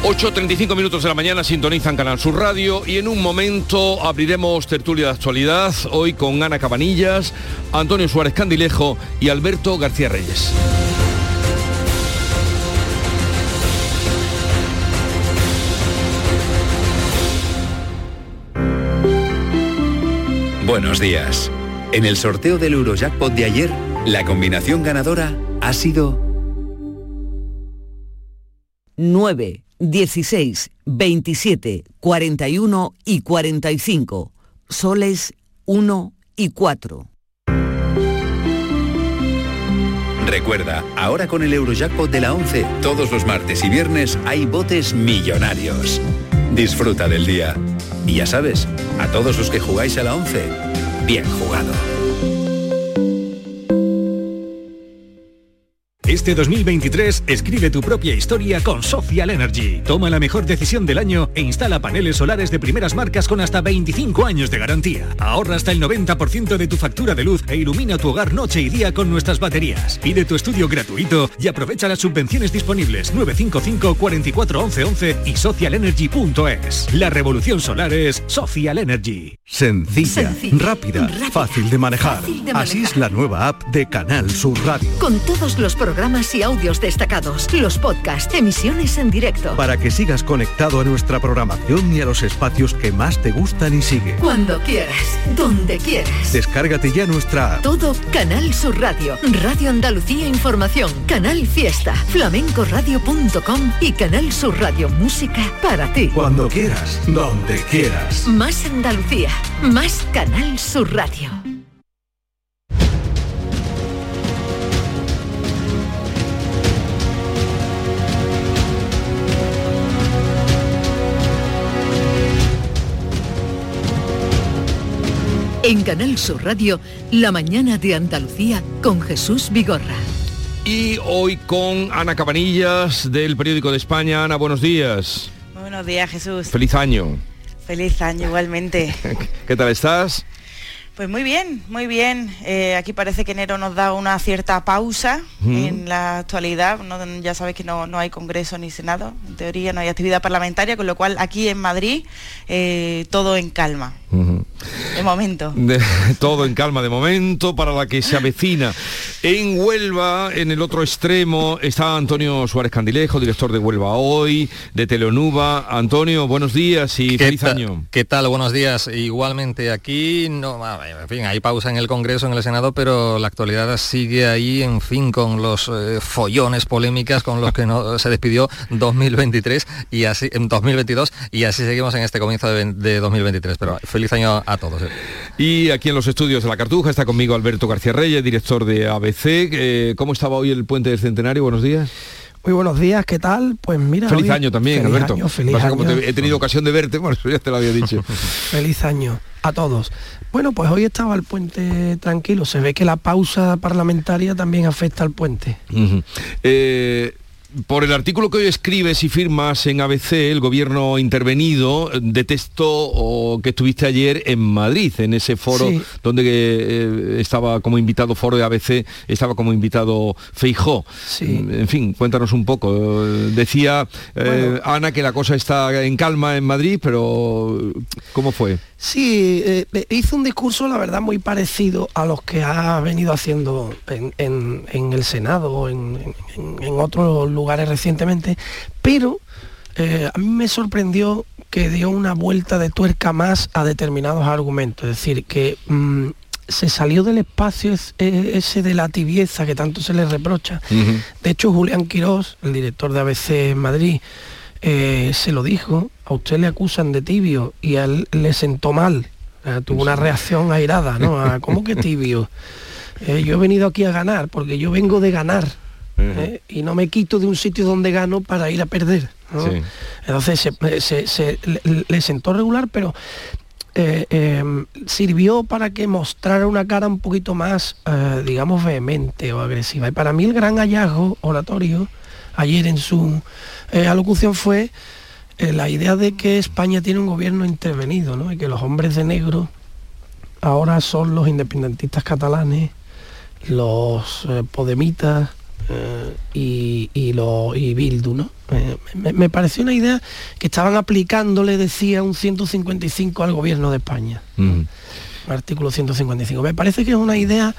8.35 minutos de la mañana sintonizan Canal Sur Radio y en un momento abriremos tertulia de actualidad, hoy con Ana Cabanillas, Antonio Suárez Candilejo y Alberto García Reyes. Buenos días. En el sorteo del Eurojackpot de ayer, la combinación ganadora ha sido 9, 16, 27, 41 y 45. Soles 1 y 4. Recuerda, ahora con el Eurojackpot de la 11, todos los martes y viernes hay botes millonarios. Disfruta del día. Y ya sabes, a todos los que jugáis a la 11, bien jugado. Este 2023 escribe tu propia historia con Social Energy. Toma la mejor decisión del año e instala paneles solares de primeras marcas con hasta 25 años de garantía. Ahorra hasta el 90% de tu factura de luz e ilumina tu hogar noche y día con nuestras baterías. Pide tu estudio gratuito y aprovecha las subvenciones disponibles 955 44 11 11 y socialenergy.es. La revolución solar es Social Energy. Sencilla, rápida, fácil de manejar. Así es la nueva app de Canal Sur Radio. Con todos los programas programas y audios destacados, los podcasts, emisiones en directo. Para que sigas conectado a nuestra programación y a los espacios que más te gustan y sigue. Cuando quieras, donde quieras. Descárgate ya nuestra Todo Canal Sur Radio, Radio Andalucía Información, Canal Fiesta, flamencoradio.com y Canal Sur Radio Música para ti. Cuando quieras, donde quieras. Más Andalucía, más Canal Sur Radio. En Canal Sur Radio, La mañana de Andalucía con Jesús Vigorra. Y hoy con Ana Cabanillas del Periódico de España. Ana, buenos días. buenos días, Jesús. Feliz año. Feliz año igualmente. (laughs) ¿Qué tal estás? Pues muy bien, muy bien. Eh, aquí parece que enero nos da una cierta pausa en la actualidad. ya sabes que no, hay Congreso ni Senado, en teoría no hay actividad parlamentaria, con lo cual aquí en Madrid eh, todo en calma. De momento. (laughs) todo en calma de momento para la que se avecina. En Huelva, en el otro extremo, está Antonio Suárez Candilejo, director de Huelva Hoy, de Teleonuba. Antonio, buenos días y feliz año. ¿Qué tal? Buenos días. Igualmente aquí, no, en fin, hay pausa en el Congreso, en el Senado, pero la actualidad sigue ahí, en fin, con los eh, follones polémicas con los que no, (laughs) se despidió 2023 y así, en 2022 y así seguimos en este comienzo de, 2023. Pero feliz año a todos. (laughs) Y aquí en los estudios de La Cartuja está conmigo Alberto García Reyes, director de ABC. Eh, ¿Cómo estaba hoy el puente del Centenario? Buenos días. Muy buenos días, ¿qué tal? Pues mira. Feliz año también, Alberto. he tenido ocasión de verte, (laughs) bueno, eso ya te lo había dicho. (laughs) feliz año a todos. Bueno, pues hoy estaba el puente tranquilo. Se ve que la pausa parlamentaria también afecta al puente por el artículo que hoy escribes y firmas en ABC, el gobierno intervenido detestó que estuviste ayer en Madrid, en ese foro donde eh, estaba como invitado, foro de ABC, estaba como invitado Feijó. En fin, cuéntanos un poco. Decía eh, Ana que la cosa está en calma en Madrid, pero ¿cómo fue? Sí, eh, eh, hizo un discurso, la verdad, muy parecido a los que ha venido haciendo en, el Senado o en, otros lugares recientemente, pero eh, a mí me sorprendió que dio una vuelta de tuerca más a determinados argumentos, es decir, que mm, se salió del espacio ese de la tibieza que tanto se le reprocha. De hecho, Julián Quirós, el director de ABC en Madrid, eh, se lo dijo, a usted le acusan de tibio y a él le sentó mal. tuvo una reacción airada, ¿no? ¿Cómo que tibio? Eh, yo he venido aquí a ganar, porque yo vengo de ganar. ¿eh? Y no me quito de un sitio donde gano para ir a perder. Entonces se, le, sentó regular, pero em, sirvió para que mostrara una cara un poquito más, digamos, vehemente o agresiva. Y para mí el gran hallazgo oratorio ayer en su eh, alocución fue eh, la idea de que España tiene un gobierno intervenido, ¿no? y que los hombres de negro ahora son los independentistas catalanes, los eh, podemitas y, y, y Bildu. ¿no? Me, pareció una idea que estaban aplicándole, decía, un 155 al gobierno de España. Mm. Artículo 155. Me parece que es una idea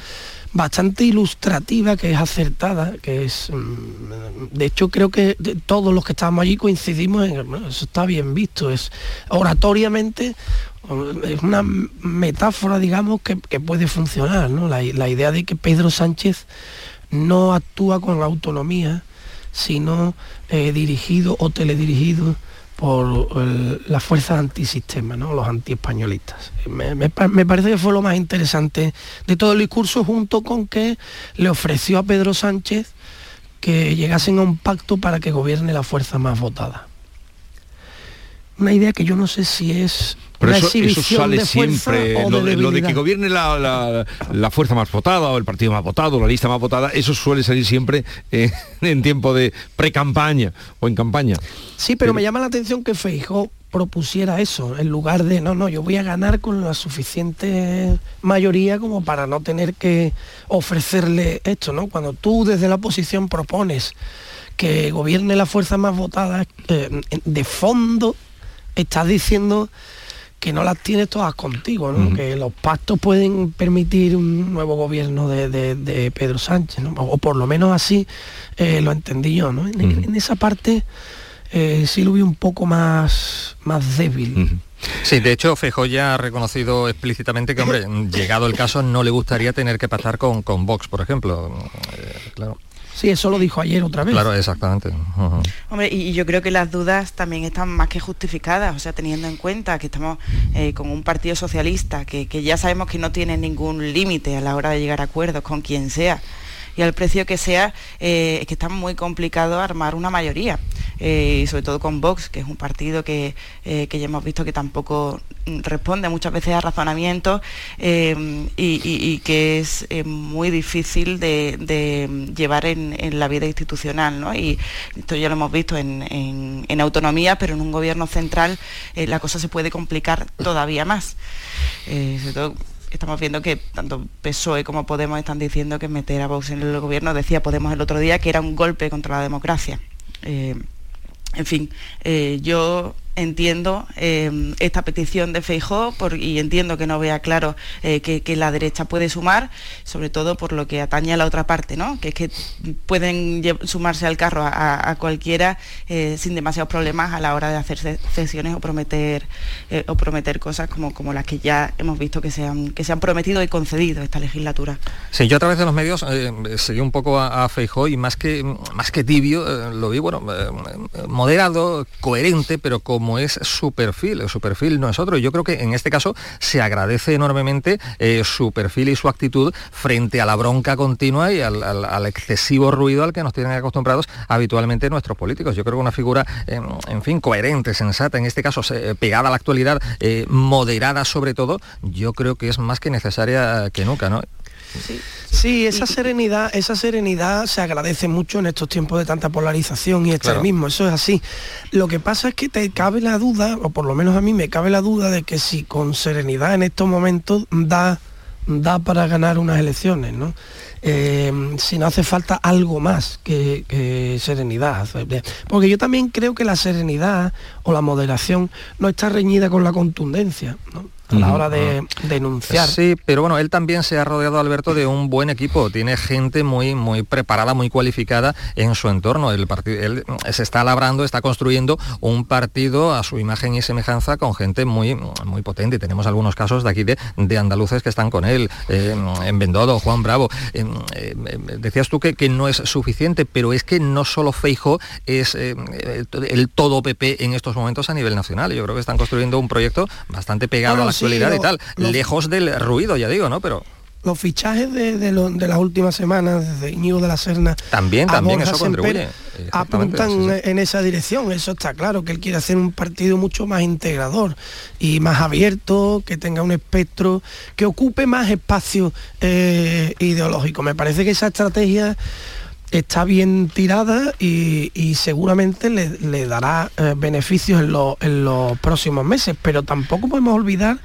bastante ilustrativa, que es acertada, que es... Mm, de hecho, creo que todos los que estábamos allí coincidimos en, eso está bien visto, es oratoriamente es una metáfora, digamos, que, puede funcionar, ¿no? La, idea de que Pedro Sánchez no actúa con autonomía, sino eh, dirigido o teledirigido por la fuerza antisistema, ¿no? los antiespañolistas. Me, me, parece que fue lo más interesante de todo el discurso, junto con que le ofreció a Pedro Sánchez que llegasen a un pacto para que gobierne la fuerza más votada. Una idea que yo no sé si es pero eso, sale siempre, lo de, que gobierne la, fuerza más votada o el partido más votado, la lista más votada, eso suele salir siempre eh, (laughs) en tiempo de pre-campaña o en campaña. Sí, pero, me llama la atención que Feijó propusiera eso, en lugar de, no, no, yo voy a ganar con la suficiente mayoría como para no tener que ofrecerle esto, ¿no? Cuando tú desde la oposición propones que gobierne la fuerza más votada, eh, de fondo estás diciendo que no las tienes todas contigo, que los pactos pueden permitir un nuevo gobierno de, Pedro Sánchez, o, por lo menos así eh, lo entendí yo. ¿no? En, esa parte eh, sí lo vi un poco más, más débil. Sí, de hecho Feijó ya ha reconocido explícitamente que, hombre, llegado el caso, no le gustaría tener que pactar con, con Vox, por ejemplo. Eh, claro. Sí, eso lo dijo ayer otra vez. Claro, exactamente. Hombre, y, yo creo que las dudas también están más que justificadas, o sea, teniendo en cuenta que estamos eh, con un partido socialista que, que ya sabemos que no tiene ningún límite a la hora de llegar a acuerdos con quien sea y al precio que sea, eh, es que está muy complicado armar una mayoría, eh, sobre todo con Vox, que es un partido que, eh, ya hemos visto que tampoco responde muchas veces a razonamientos y, que es muy difícil de, llevar en, la vida institucional. ¿no? Y esto ya lo hemos visto en, en autonomía, pero en un gobierno central la cosa se puede complicar todavía más. Estamos viendo que tanto PSOE como Podemos están diciendo que meter a Vox en el gobierno, decía Podemos el otro día, que era un golpe contra la democracia. Eh, en fin, eh, yo entiendo eh, esta petición de Feijó y entiendo que no vea claro eh, que, la derecha puede sumar, sobre todo por lo que atañe a la otra parte, ¿no? que es que pueden sumarse al carro a, cualquiera eh, sin demasiados problemas a la hora de hacer cesiones o prometer, o prometer cosas como, como las que ya hemos visto que se, han, que se han prometido y concedido esta legislatura. Sí, yo a través de los medios seguí un poco a, a, Feijó y más que, más que tibio, lo vi bueno, moderado, coherente, pero como es su perfil, su perfil no es otro. Y yo creo que en este caso se agradece enormemente eh, su perfil y su actitud frente a la bronca continua y al, excesivo ruido al que nos tienen acostumbrados habitualmente nuestros políticos. Yo creo que una figura, en fin, coherente, sensata, en este caso pegada a la actualidad, eh, moderada sobre todo, yo creo que es más que necesaria que nunca, ¿no? Sí. esa serenidad, esa serenidad se agradece mucho en estos tiempos de tanta polarización y extremismo, eso es así. Lo que pasa es que te cabe la duda, o por lo menos a mí me cabe la duda de que si con serenidad en estos momentos da, da para ganar unas elecciones, ¿no? Eh, si no hace falta algo más que, serenidad. Porque yo también creo que la serenidad o la moderación no está reñida con la contundencia. A la hora de denunciar. Sí, pero bueno, él también se ha rodeado, Alberto, de un buen equipo. Tiene gente muy, muy preparada, muy cualificada en su entorno. El partido, él se está labrando, está construyendo un partido a su imagen y semejanza con gente muy, muy potente. Tenemos algunos casos de aquí de, de andaluces que están con él, eh, en Bendodo, Juan Bravo. Eh, eh, decías tú que, que, no es suficiente, pero es que no solo Feijo es el todo PP en estos momentos a nivel nacional. Yo creo que están construyendo un proyecto bastante pegado a la sí, y tal, lo, lejos del ruido, ya digo, ¿no? Pero los fichajes de, de, lo, de, las últimas semanas de Íñigo de la Serna también también eso contribuye apuntan sí. en esa dirección eso está claro que él quiere hacer un partido mucho más integrador y más abierto que tenga un espectro que ocupe más espacio eh, ideológico me parece que esa estrategia está bien tirada y, y seguramente le, le dará eh, beneficios en, en los próximos meses pero tampoco podemos olvidar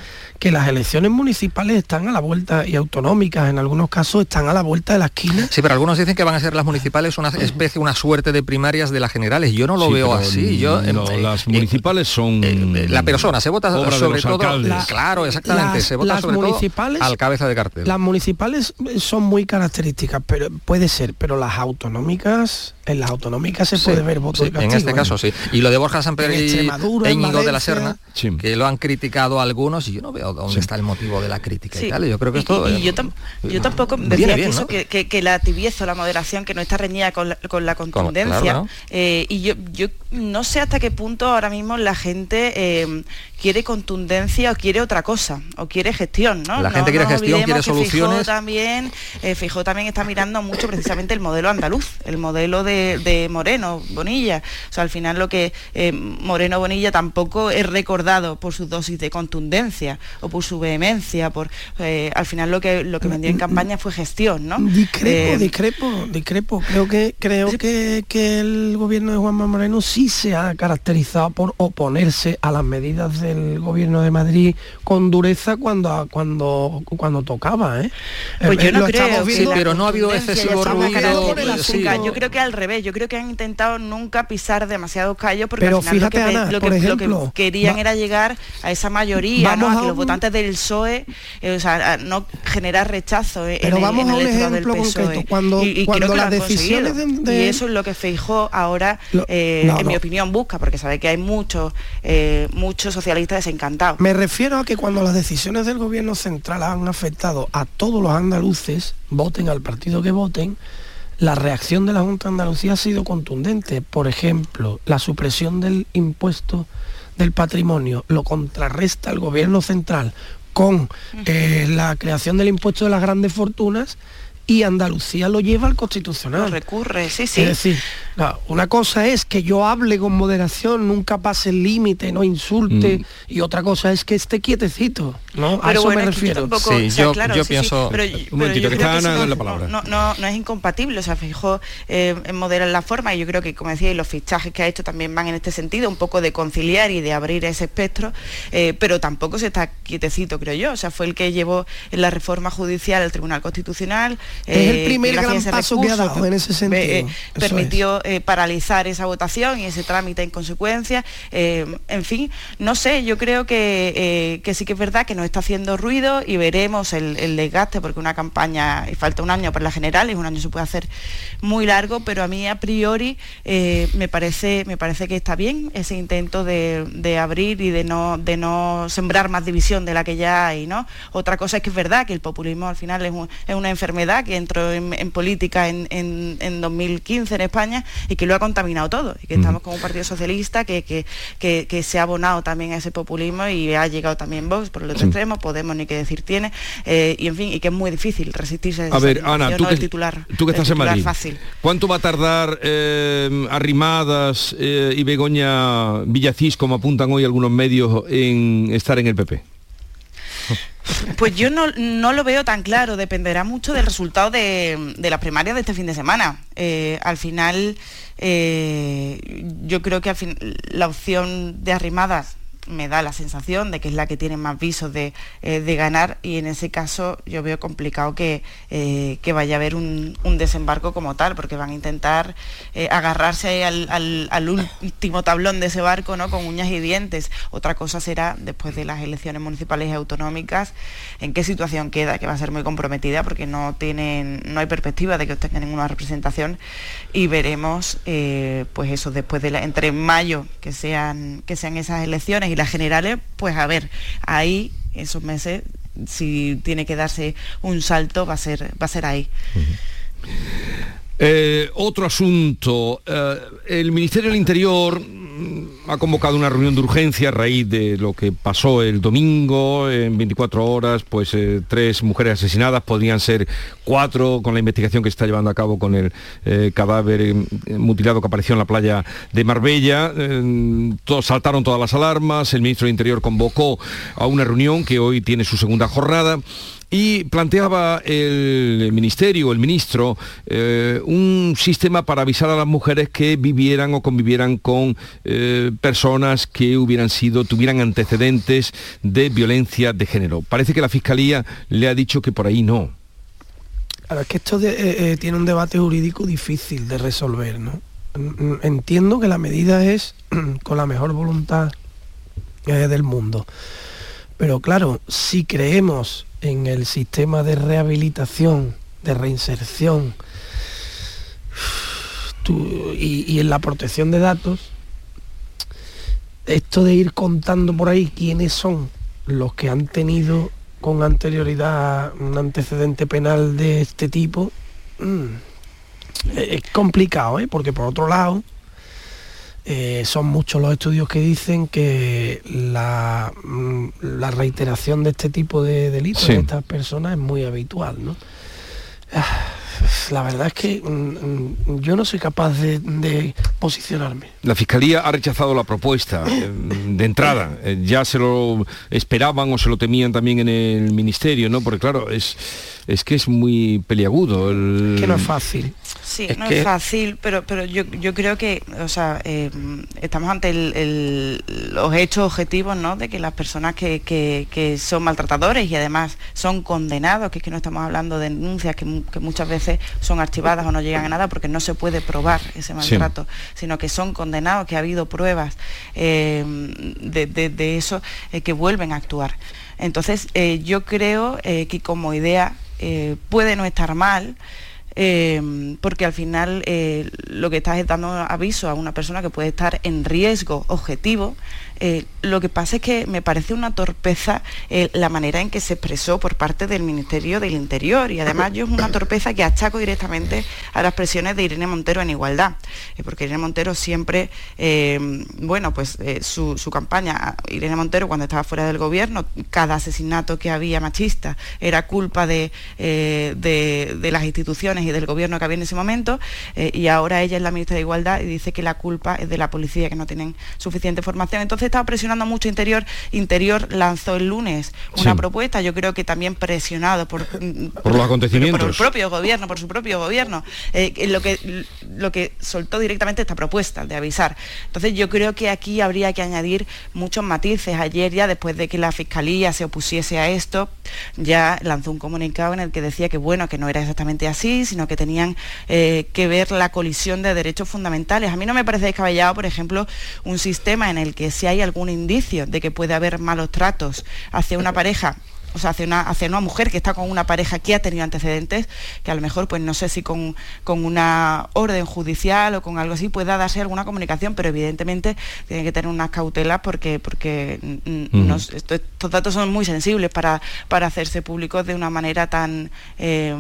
que las elecciones municipales están a la vuelta y autonómicas en algunos casos están a la vuelta de la esquina. Sí, pero algunos dicen que van a ser las municipales una especie, una suerte de primarias de las generales. Yo no lo sí, veo así. Yo, no, eh, las municipales son eh, la persona se vota sobre todo. La, claro, exactamente. Las, se vota sobre municipales, todo al cabeza de cartel. Las municipales son muy características, pero puede ser, pero las autonómicas en las autonómicas se sí, puede ver voto sí, de castigo, En este caso sí. Y lo de Borja Samper y Extremadura, Íñigo de la Serna, sí. que lo han criticado algunos y yo no veo dónde está el motivo de la crítica y tal. Yo creo que esto... Y, y yo, tam yo, tampoco decía bien, que, eso, ¿no? que, que, que, la tibieza o la moderación, que no está reñida con la, con la contundencia. Con, claro, ¿no? eh, y yo, yo no sé hasta qué punto ahora mismo la gente eh, quiere contundencia o quiere otra cosa, o quiere gestión, ¿no? La gente no, quiere gestión, quiere soluciones. Fijó también, eh, Fijó también está mirando mucho precisamente el modelo andaluz, el modelo de, de Moreno, Bonilla. O sea, al final lo que eh, Moreno Bonilla tampoco es recordado por su dosis de contundencia o por su vehemencia, por eh, al final lo que lo que vendió en campaña fue gestión, ¿no? Discrepo, discrepo, discrepo. Creo que creo que, que el gobierno de Juanma Moreno sí se ha caracterizado por oponerse a las medidas del gobierno de Madrid con dureza cuando cuando cuando tocaba, ¿eh? Pues yo no creo, sí, pero no ha habido excesivo ruido. Sí. Yo creo que al revés, yo creo que han intentado nunca pisar demasiados callos porque pero al final fíjate, lo, que, Ana, lo, que, ejemplo, lo, que, querían va, era llegar a esa mayoría, ¿no? a que un... los votantes del PSOE, eh, o sea, a no generar rechazo eh, pero en, vamos el, a un ejemplo del PSOE. concreto, cuando, y, y cuando que las decisiones de, de... Y eso es lo que Feijó ahora, lo, eh, no, en no. Mi opinión, busca, porque sabe que hay muchos eh, muchos socialistas desencantados. Me refiero a que cuando las decisiones del gobierno central han afectado a todos los andaluces, voten al partido que voten, la reacción de la Junta de Andalucía ha sido contundente. Por ejemplo, la supresión del impuesto del patrimonio lo contrarresta el gobierno central con eh, la creación del impuesto de las grandes fortunas y Andalucía lo lleva al constitucional. Lo recurre, sí, sí. Es decir, no, una cosa es que yo hable con moderación, nunca pase el límite, no insulte, mm. y otra cosa es que esté quietecito, ¿no? Pero a eso bueno, me refiero. Tampoco, sí, o sea, yo, claro, yo sí, pienso... Sí, pero, un pero momentito, que está Ana no, la palabra. No, no, no, es incompatible, o sea, fijó eh, en moderar la forma, y yo creo que, como decía, los fichajes que ha hecho también van en este sentido, un poco de conciliar y de abrir ese espectro, eh, pero tampoco se está quietecito, creo yo, o sea, fue el que llevó en la reforma judicial al Tribunal Constitucional. Es el primer gran paso recurso, que ha dado en ese sentido. Eh, permitió es. paralizar esa votación y ese trámite en consecuencia. Eh, en fin, no sé, yo creo que, eh, que, sí que es verdad que nos está haciendo ruido y veremos el, el, desgaste, porque una campaña, y falta un año para la general, y un año se puede hacer muy largo, pero a mí a priori eh, me, parece, me parece que está bien ese intento de, de, abrir y de no, de no sembrar más división de la que ya hay. ¿no? Otra cosa es que es verdad que el populismo al final es, un, es una enfermedad que entró en, en política en, en, en 2015 en España y que lo ha contaminado todo y que estamos con un partido socialista que, que, que, que, se ha abonado también a ese populismo y ha llegado también Vox por el otro sí. extremo, Podemos ni qué decir tiene, eh, y en fin, y que es muy difícil resistirse a, a ver, Ana, tú, no que, titular, tú que estás en Madrid, fácil. ¿cuánto va a tardar eh, Arrimadas eh, y Begoña Villacís, como apuntan hoy algunos medios, en estar en el PP? (laughs) Pues yo no, no, lo veo tan claro, dependerá mucho del resultado de, las primarias de este fin de semana. Eh, al final, eh, yo creo que la opción de Arrimadas me da la sensación de que es la que tiene más visos de, eh, ganar y en ese caso yo veo complicado que, eh, que vaya a haber un, desembarco como tal, porque van a intentar eh, agarrarse al, último tablón de ese barco ¿no? con uñas y dientes. Otra cosa será después de las elecciones municipales y autonómicas en qué situación queda, que va a ser muy comprometida porque no tienen, no hay perspectiva de que obtenga ninguna representación y veremos pues eso después de la, entre mayo que sean que sean esas elecciones y las generales, pues a ver, ahí esos meses, si tiene que darse un salto, va a ser, va a ser ahí. Eh, otro asunto, eh, el Ministerio del Interior mm, ha convocado una reunión de urgencia a raíz de lo que pasó el domingo, en 24 horas, pues eh, tres mujeres asesinadas, podrían ser cuatro con la investigación que se está llevando a cabo con el cadáver mutilado que apareció en la playa de Marbella. saltaron todas las alarmas, el ministro del Interior convocó a una reunión que hoy tiene su segunda jornada y planteaba el ministerio, el ministro, eh, un sistema para avisar a las mujeres que vivieran o convivieran con eh, personas que hubieran sido, tuvieran antecedentes de violencia de género. Parece que la Fiscalía le ha dicho que por ahí no. Es que esto eh, tiene un debate jurídico difícil de resolver, ¿no? Entiendo que la medida es (clears throat) con la mejor voluntad del mundo. Pero claro, si creemos en el sistema de rehabilitación, de reinserción y, en la protección de datos, esto de ir contando por ahí quiénes son los que han tenido con anterioridad un antecedente penal de este tipo, mm, es complicado, ¿eh? porque por otro lado, eh, son muchos los estudios que dicen que la, mm, reiteración de este tipo de delitos de estas personas es muy habitual. ¿no? Ah, la verdad es que mm, mm, yo no soy capaz de, posicionarme. La Fiscalía ha rechazado la propuesta eh, de entrada. Eh, ya se lo esperaban o se lo temían también en el Ministerio, ¿no? Porque claro, es, es que es muy peliagudo. Que no es fácil. Sí, no es fácil, pero, pero yo, creo que, o sea, eh, estamos ante los hechos objetivos, ¿no? De que las personas que, son maltratadores y además son condenados, que es que no estamos hablando de denuncias que, muchas veces son archivadas o no llegan a nada porque no se puede probar ese maltrato, sino que son condenados, que ha habido pruebas eh, de, eso, eh, que vuelven a actuar. Entonces, yo creo que como idea puede no estar mal, Em, porque al final eh, lo que estás es dando aviso a una persona que puede estar en riesgo objetivo eh, lo que pasa es que me parece una torpeza eh, la manera en que se expresó por parte del Ministerio del Interior y además yo es una torpeza que achaco directamente a las presiones de Irene Montero en igualdad, eh, porque Irene Montero siempre, bueno, pues su, campaña, Irene Montero cuando estaba fuera del gobierno, cada asesinato que había machista era culpa de, de, las instituciones y del gobierno que había en ese momento y ahora ella es la ministra de Igualdad y dice que la culpa es de la policía que no tienen suficiente formación. Entonces estaba presionando mucho Interior. Interior lanzó el lunes una propuesta, yo creo que también presionado por, por los acontecimientos. Por el propio gobierno, por su propio gobierno, eh, lo, que, lo que soltó directamente esta propuesta de avisar. Entonces yo creo que aquí habría que añadir muchos matices. Ayer ya, después de que la Fiscalía se opusiese a esto, ya lanzó un comunicado en el que decía que bueno, que no era exactamente así, sino que tenían eh, que ver la colisión de derechos fundamentales. A mí no me parece descabellado, por ejemplo, un sistema en el que si hay algún indicio de que puede haber malos tratos hacia una pareja o sea, hacia una, hacia una mujer que está con una pareja que ha tenido antecedentes, que a lo mejor, pues no sé si con, una orden judicial o con algo así pueda darse alguna comunicación, pero evidentemente tiene que tener unas cautelas porque, porque estos datos son muy sensibles para, para hacerse públicos de una manera tan... Eh,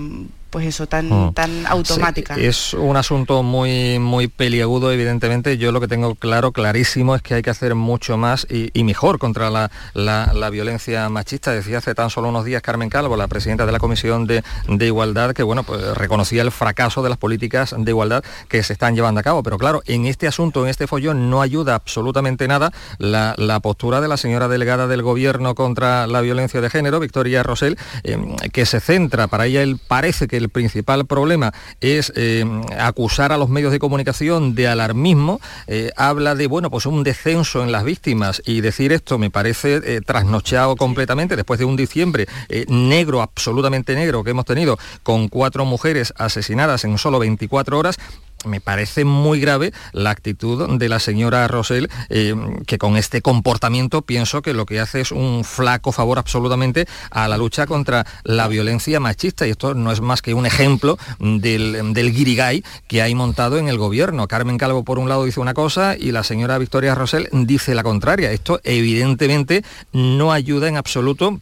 pues eso, tan, mm. tan automática. es un asunto muy, muy peliagudo, evidentemente. Yo lo que tengo claro, clarísimo, es que hay que hacer mucho más y, mejor contra la, la, violencia machista. Decía hace tan solo unos días Carmen Calvo, la presidenta de la Comisión de, de, Igualdad, que bueno, pues reconocía el fracaso de las políticas de igualdad que se están llevando a cabo. Pero claro, en este asunto, en este follón, no ayuda absolutamente nada la, la postura de la señora delegada del Gobierno contra la violencia de género, Victoria Rosell, eh, que se centra, para ella él parece que el principal problema es eh, acusar a los medios de comunicación de alarmismo, eh, habla de, bueno, pues un descenso en las víctimas. Y decir esto me parece trasnocheado completamente. Después de un diciembre negro, absolutamente negro que hemos tenido con cuatro mujeres asesinadas en solo 24 horas me parece muy grave la actitud de la señora Rosell, eh, que con este comportamiento pienso que lo que hace es un flaco favor absolutamente a la lucha contra la violencia machista. Y esto no es más que un ejemplo del, del guirigay que hay montado en el gobierno. Carmen Calvo por un lado dice una cosa y la señora Victoria Rosell dice la contraria. Esto evidentemente no ayuda en absoluto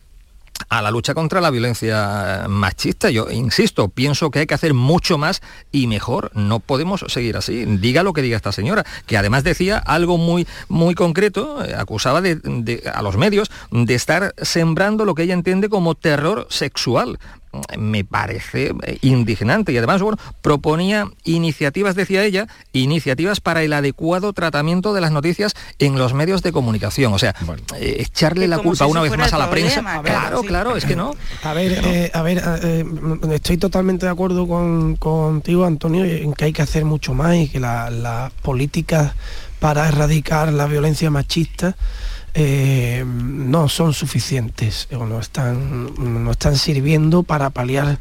a la lucha contra la violencia machista. Yo insisto, pienso que hay que hacer mucho más y mejor. No podemos seguir así. Diga lo que diga esta señora, que además decía algo muy, muy concreto, eh, acusaba a los medios de estar sembrando lo que ella entiende como terror sexual me parece eh, indignante y además bueno, proponía iniciativas, decía ella, iniciativas para el adecuado tratamiento de las noticias en los medios de comunicación. O sea, eh, echarle la culpa una vez más a la prensa. claro, claro, es que no. A ver, eh, a ver, estoy totalmente de acuerdo con, contigo, Antonio, en que hay que hacer mucho más y que las políticas para erradicar la violencia machista eh, no son suficientes o no están, no están sirviendo para paliar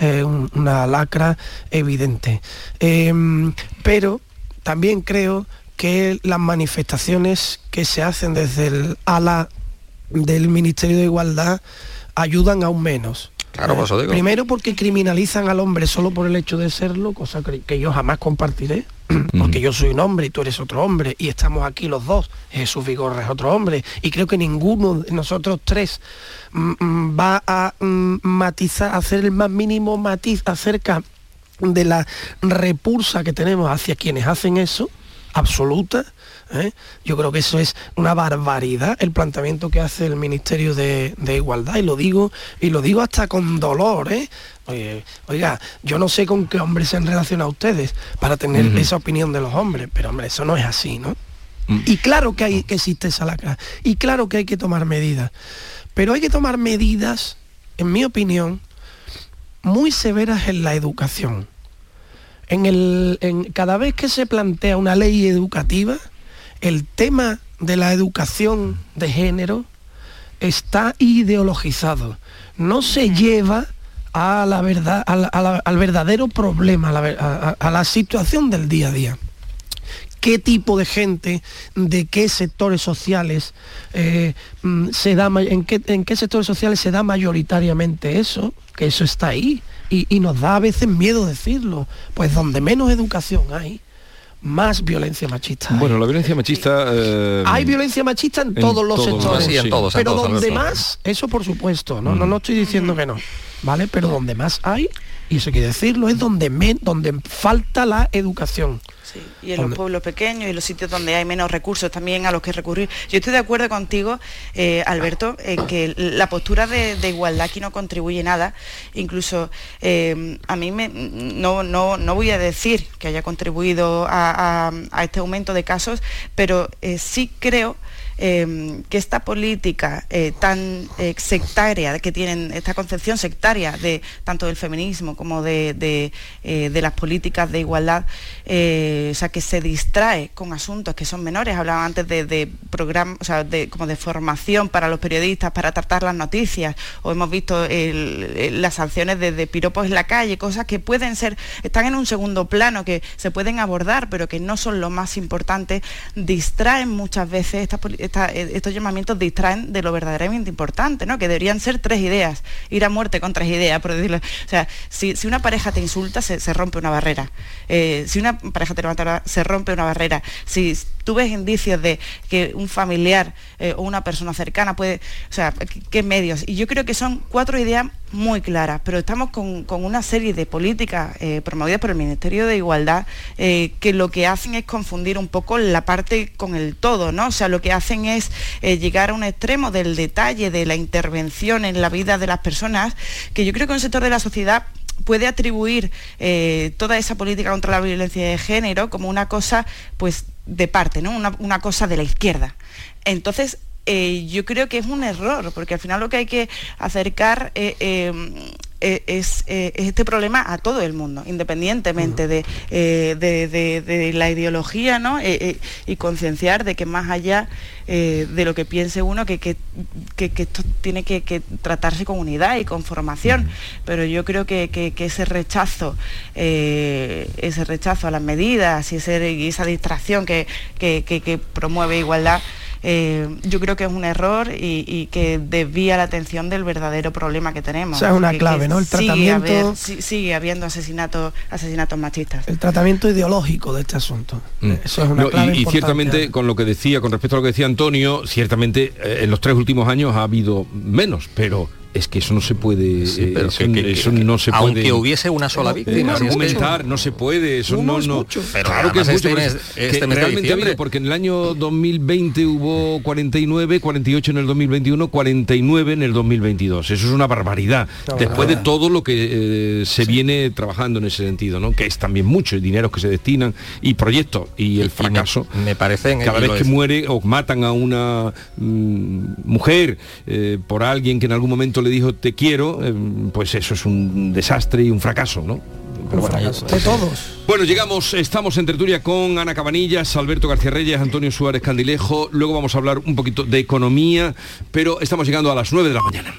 eh, una lacra evidente. Em, pero también creo que las manifestaciones que se hacen desde el ala del Ministerio de Igualdad ayudan aún menos. Primero porque criminalizan al hombre solo por el hecho de serlo, cosa que, yo jamás compartiré, porque yo soy un hombre y tú eres otro hombre, y estamos aquí los dos, Jesús Vigorra es otro hombre, y creo que ninguno de nosotros tres mm, mm, va a mm, matizar, hacer el más mínimo matiz acerca de la repulsa que tenemos hacia quienes hacen eso, absoluta, ¿eh? Yo creo que eso es una barbaridad el planteamiento que hace el Ministerio de, Igualdad y lo digo y lo digo hasta con dolor. ¿eh? oiga, yo no sé con qué hombres se han relacionado ustedes para tener esa opinión de los hombres, pero hombre, eso no es así, ¿no? Mm. Y claro que hay que existe esa lacra y claro que hay que tomar medidas, pero hay que tomar medidas, en mi opinión, muy severas en la educación. En el, en, cada vez que se plantea una ley educativa, el tema de la educación de género está ideologizado. No se lleva a la verdad, al verdadero problema, a la, situación del día a día qué tipo de gente, de qué sectores sociales eh, mm, se da, en qué, en qué sectores sociales se da mayoritariamente eso, que eso está ahí. Y, y, nos da a veces miedo decirlo, pues donde menos educación hay, más violencia machista. Bueno, la violencia machista... Eh, hay violencia machista en, todos los sectores. pero donde más, eso por supuesto, ¿no? no, no estoy diciendo que no, ¿vale? Pero donde más hay, y eso quiere decirlo, es donde, donde falta la educación. Y en los pueblos pequeños y los sitios donde hay menos recursos también a los que recurrir. Yo estoy de acuerdo contigo, eh, Alberto, en que la postura de, igualdad aquí no contribuye nada. Incluso eh, a mí me, no, no, voy a decir que haya contribuido a, este aumento de casos, pero eh, sí creo Em, que esta política eh, tan eh, sectaria, que tienen esta concepción sectaria de tanto del feminismo como de, eh, las políticas de igualdad, o sea, que se distrae con asuntos que son menores. Hablaba antes de, programas, o sea, de, como de formación para los periodistas para tratar las noticias, o hemos visto las sanciones de, piropos en la calle, cosas que pueden ser, están en un segundo plano, que se pueden abordar, pero que no son lo más importante, distraen muchas veces estas eh, estos llamamientos distraen de lo verdaderamente importante, ¿no? que deberían ser tres ideas, ir a muerte con tres ideas, por decirlo. O sea, si, una pareja te insulta, se, rompe una barrera. Eh, si una pareja te levanta, se rompe una barrera. Si tú ves indicios de que un familiar eh, o una persona cercana puede, o sea, ¿qué medios? Y yo creo que son cuatro ideas muy claras, pero estamos con, una serie de políticas promovidas por el Ministerio de Igualdad que lo que hacen es confundir un poco la parte con el todo, ¿no? O sea, lo que hacen es llegar a un extremo del detalle, de la intervención en la vida de las personas, que yo creo que un sector de la sociedad puede atribuir toda esa política contra la violencia de género como una cosa pues de parte, ¿no? Una, cosa de la izquierda. Entonces, eh, yo creo que es un error, porque al final lo que hay que acercar eh, eh, eh, es, este problema a todo el mundo, independientemente de, de, la ideología, ¿no? y concienciar de que más allá de lo que piense uno, que, que, esto tiene que, tratarse con unidad y con formación. Pero yo creo que, ese rechazo, ese rechazo a las medidas y, y esa distracción que, promueve igualdad, eh, yo creo que es un error y, que desvía la atención del verdadero problema que tenemos. O sea, es una clave, ¿no? El tratamiento... Sigue, habiendo asesinatos, asesinatos machistas. El tratamiento ideológico de este asunto. Mm. Eso es una clave y, y, ciertamente, con lo que decía, con respecto a lo que decía Antonio, ciertamente eh, en los tres últimos años ha habido menos, pero es que eso no se puede pero eso, no se aunque hubiese una sola víctima argumentar no se puede eso no no. claro que es mucho este, este realmente ha habido porque en el año 2020 hubo 49 48 en el 2021 49 en el 2022 eso es una barbaridad. Después de todo lo que eh, se viene trabajando en ese sentido no que es también mucho el dinero que se destinan y proyectos y el fracaso. me, parece cada vez que muere o matan a una mm, mujer eh, por alguien que en algún momento le dijo te quiero, eh, pues eso es un desastre y un fracaso, ¿no? de todos. Bueno, llegamos, estamos en tertulia con Ana Cabanillas, Alberto García Reyes, Antonio Suárez Candilejo. Luego vamos a hablar un poquito de economía, pero estamos llegando a las 9 de la mañana.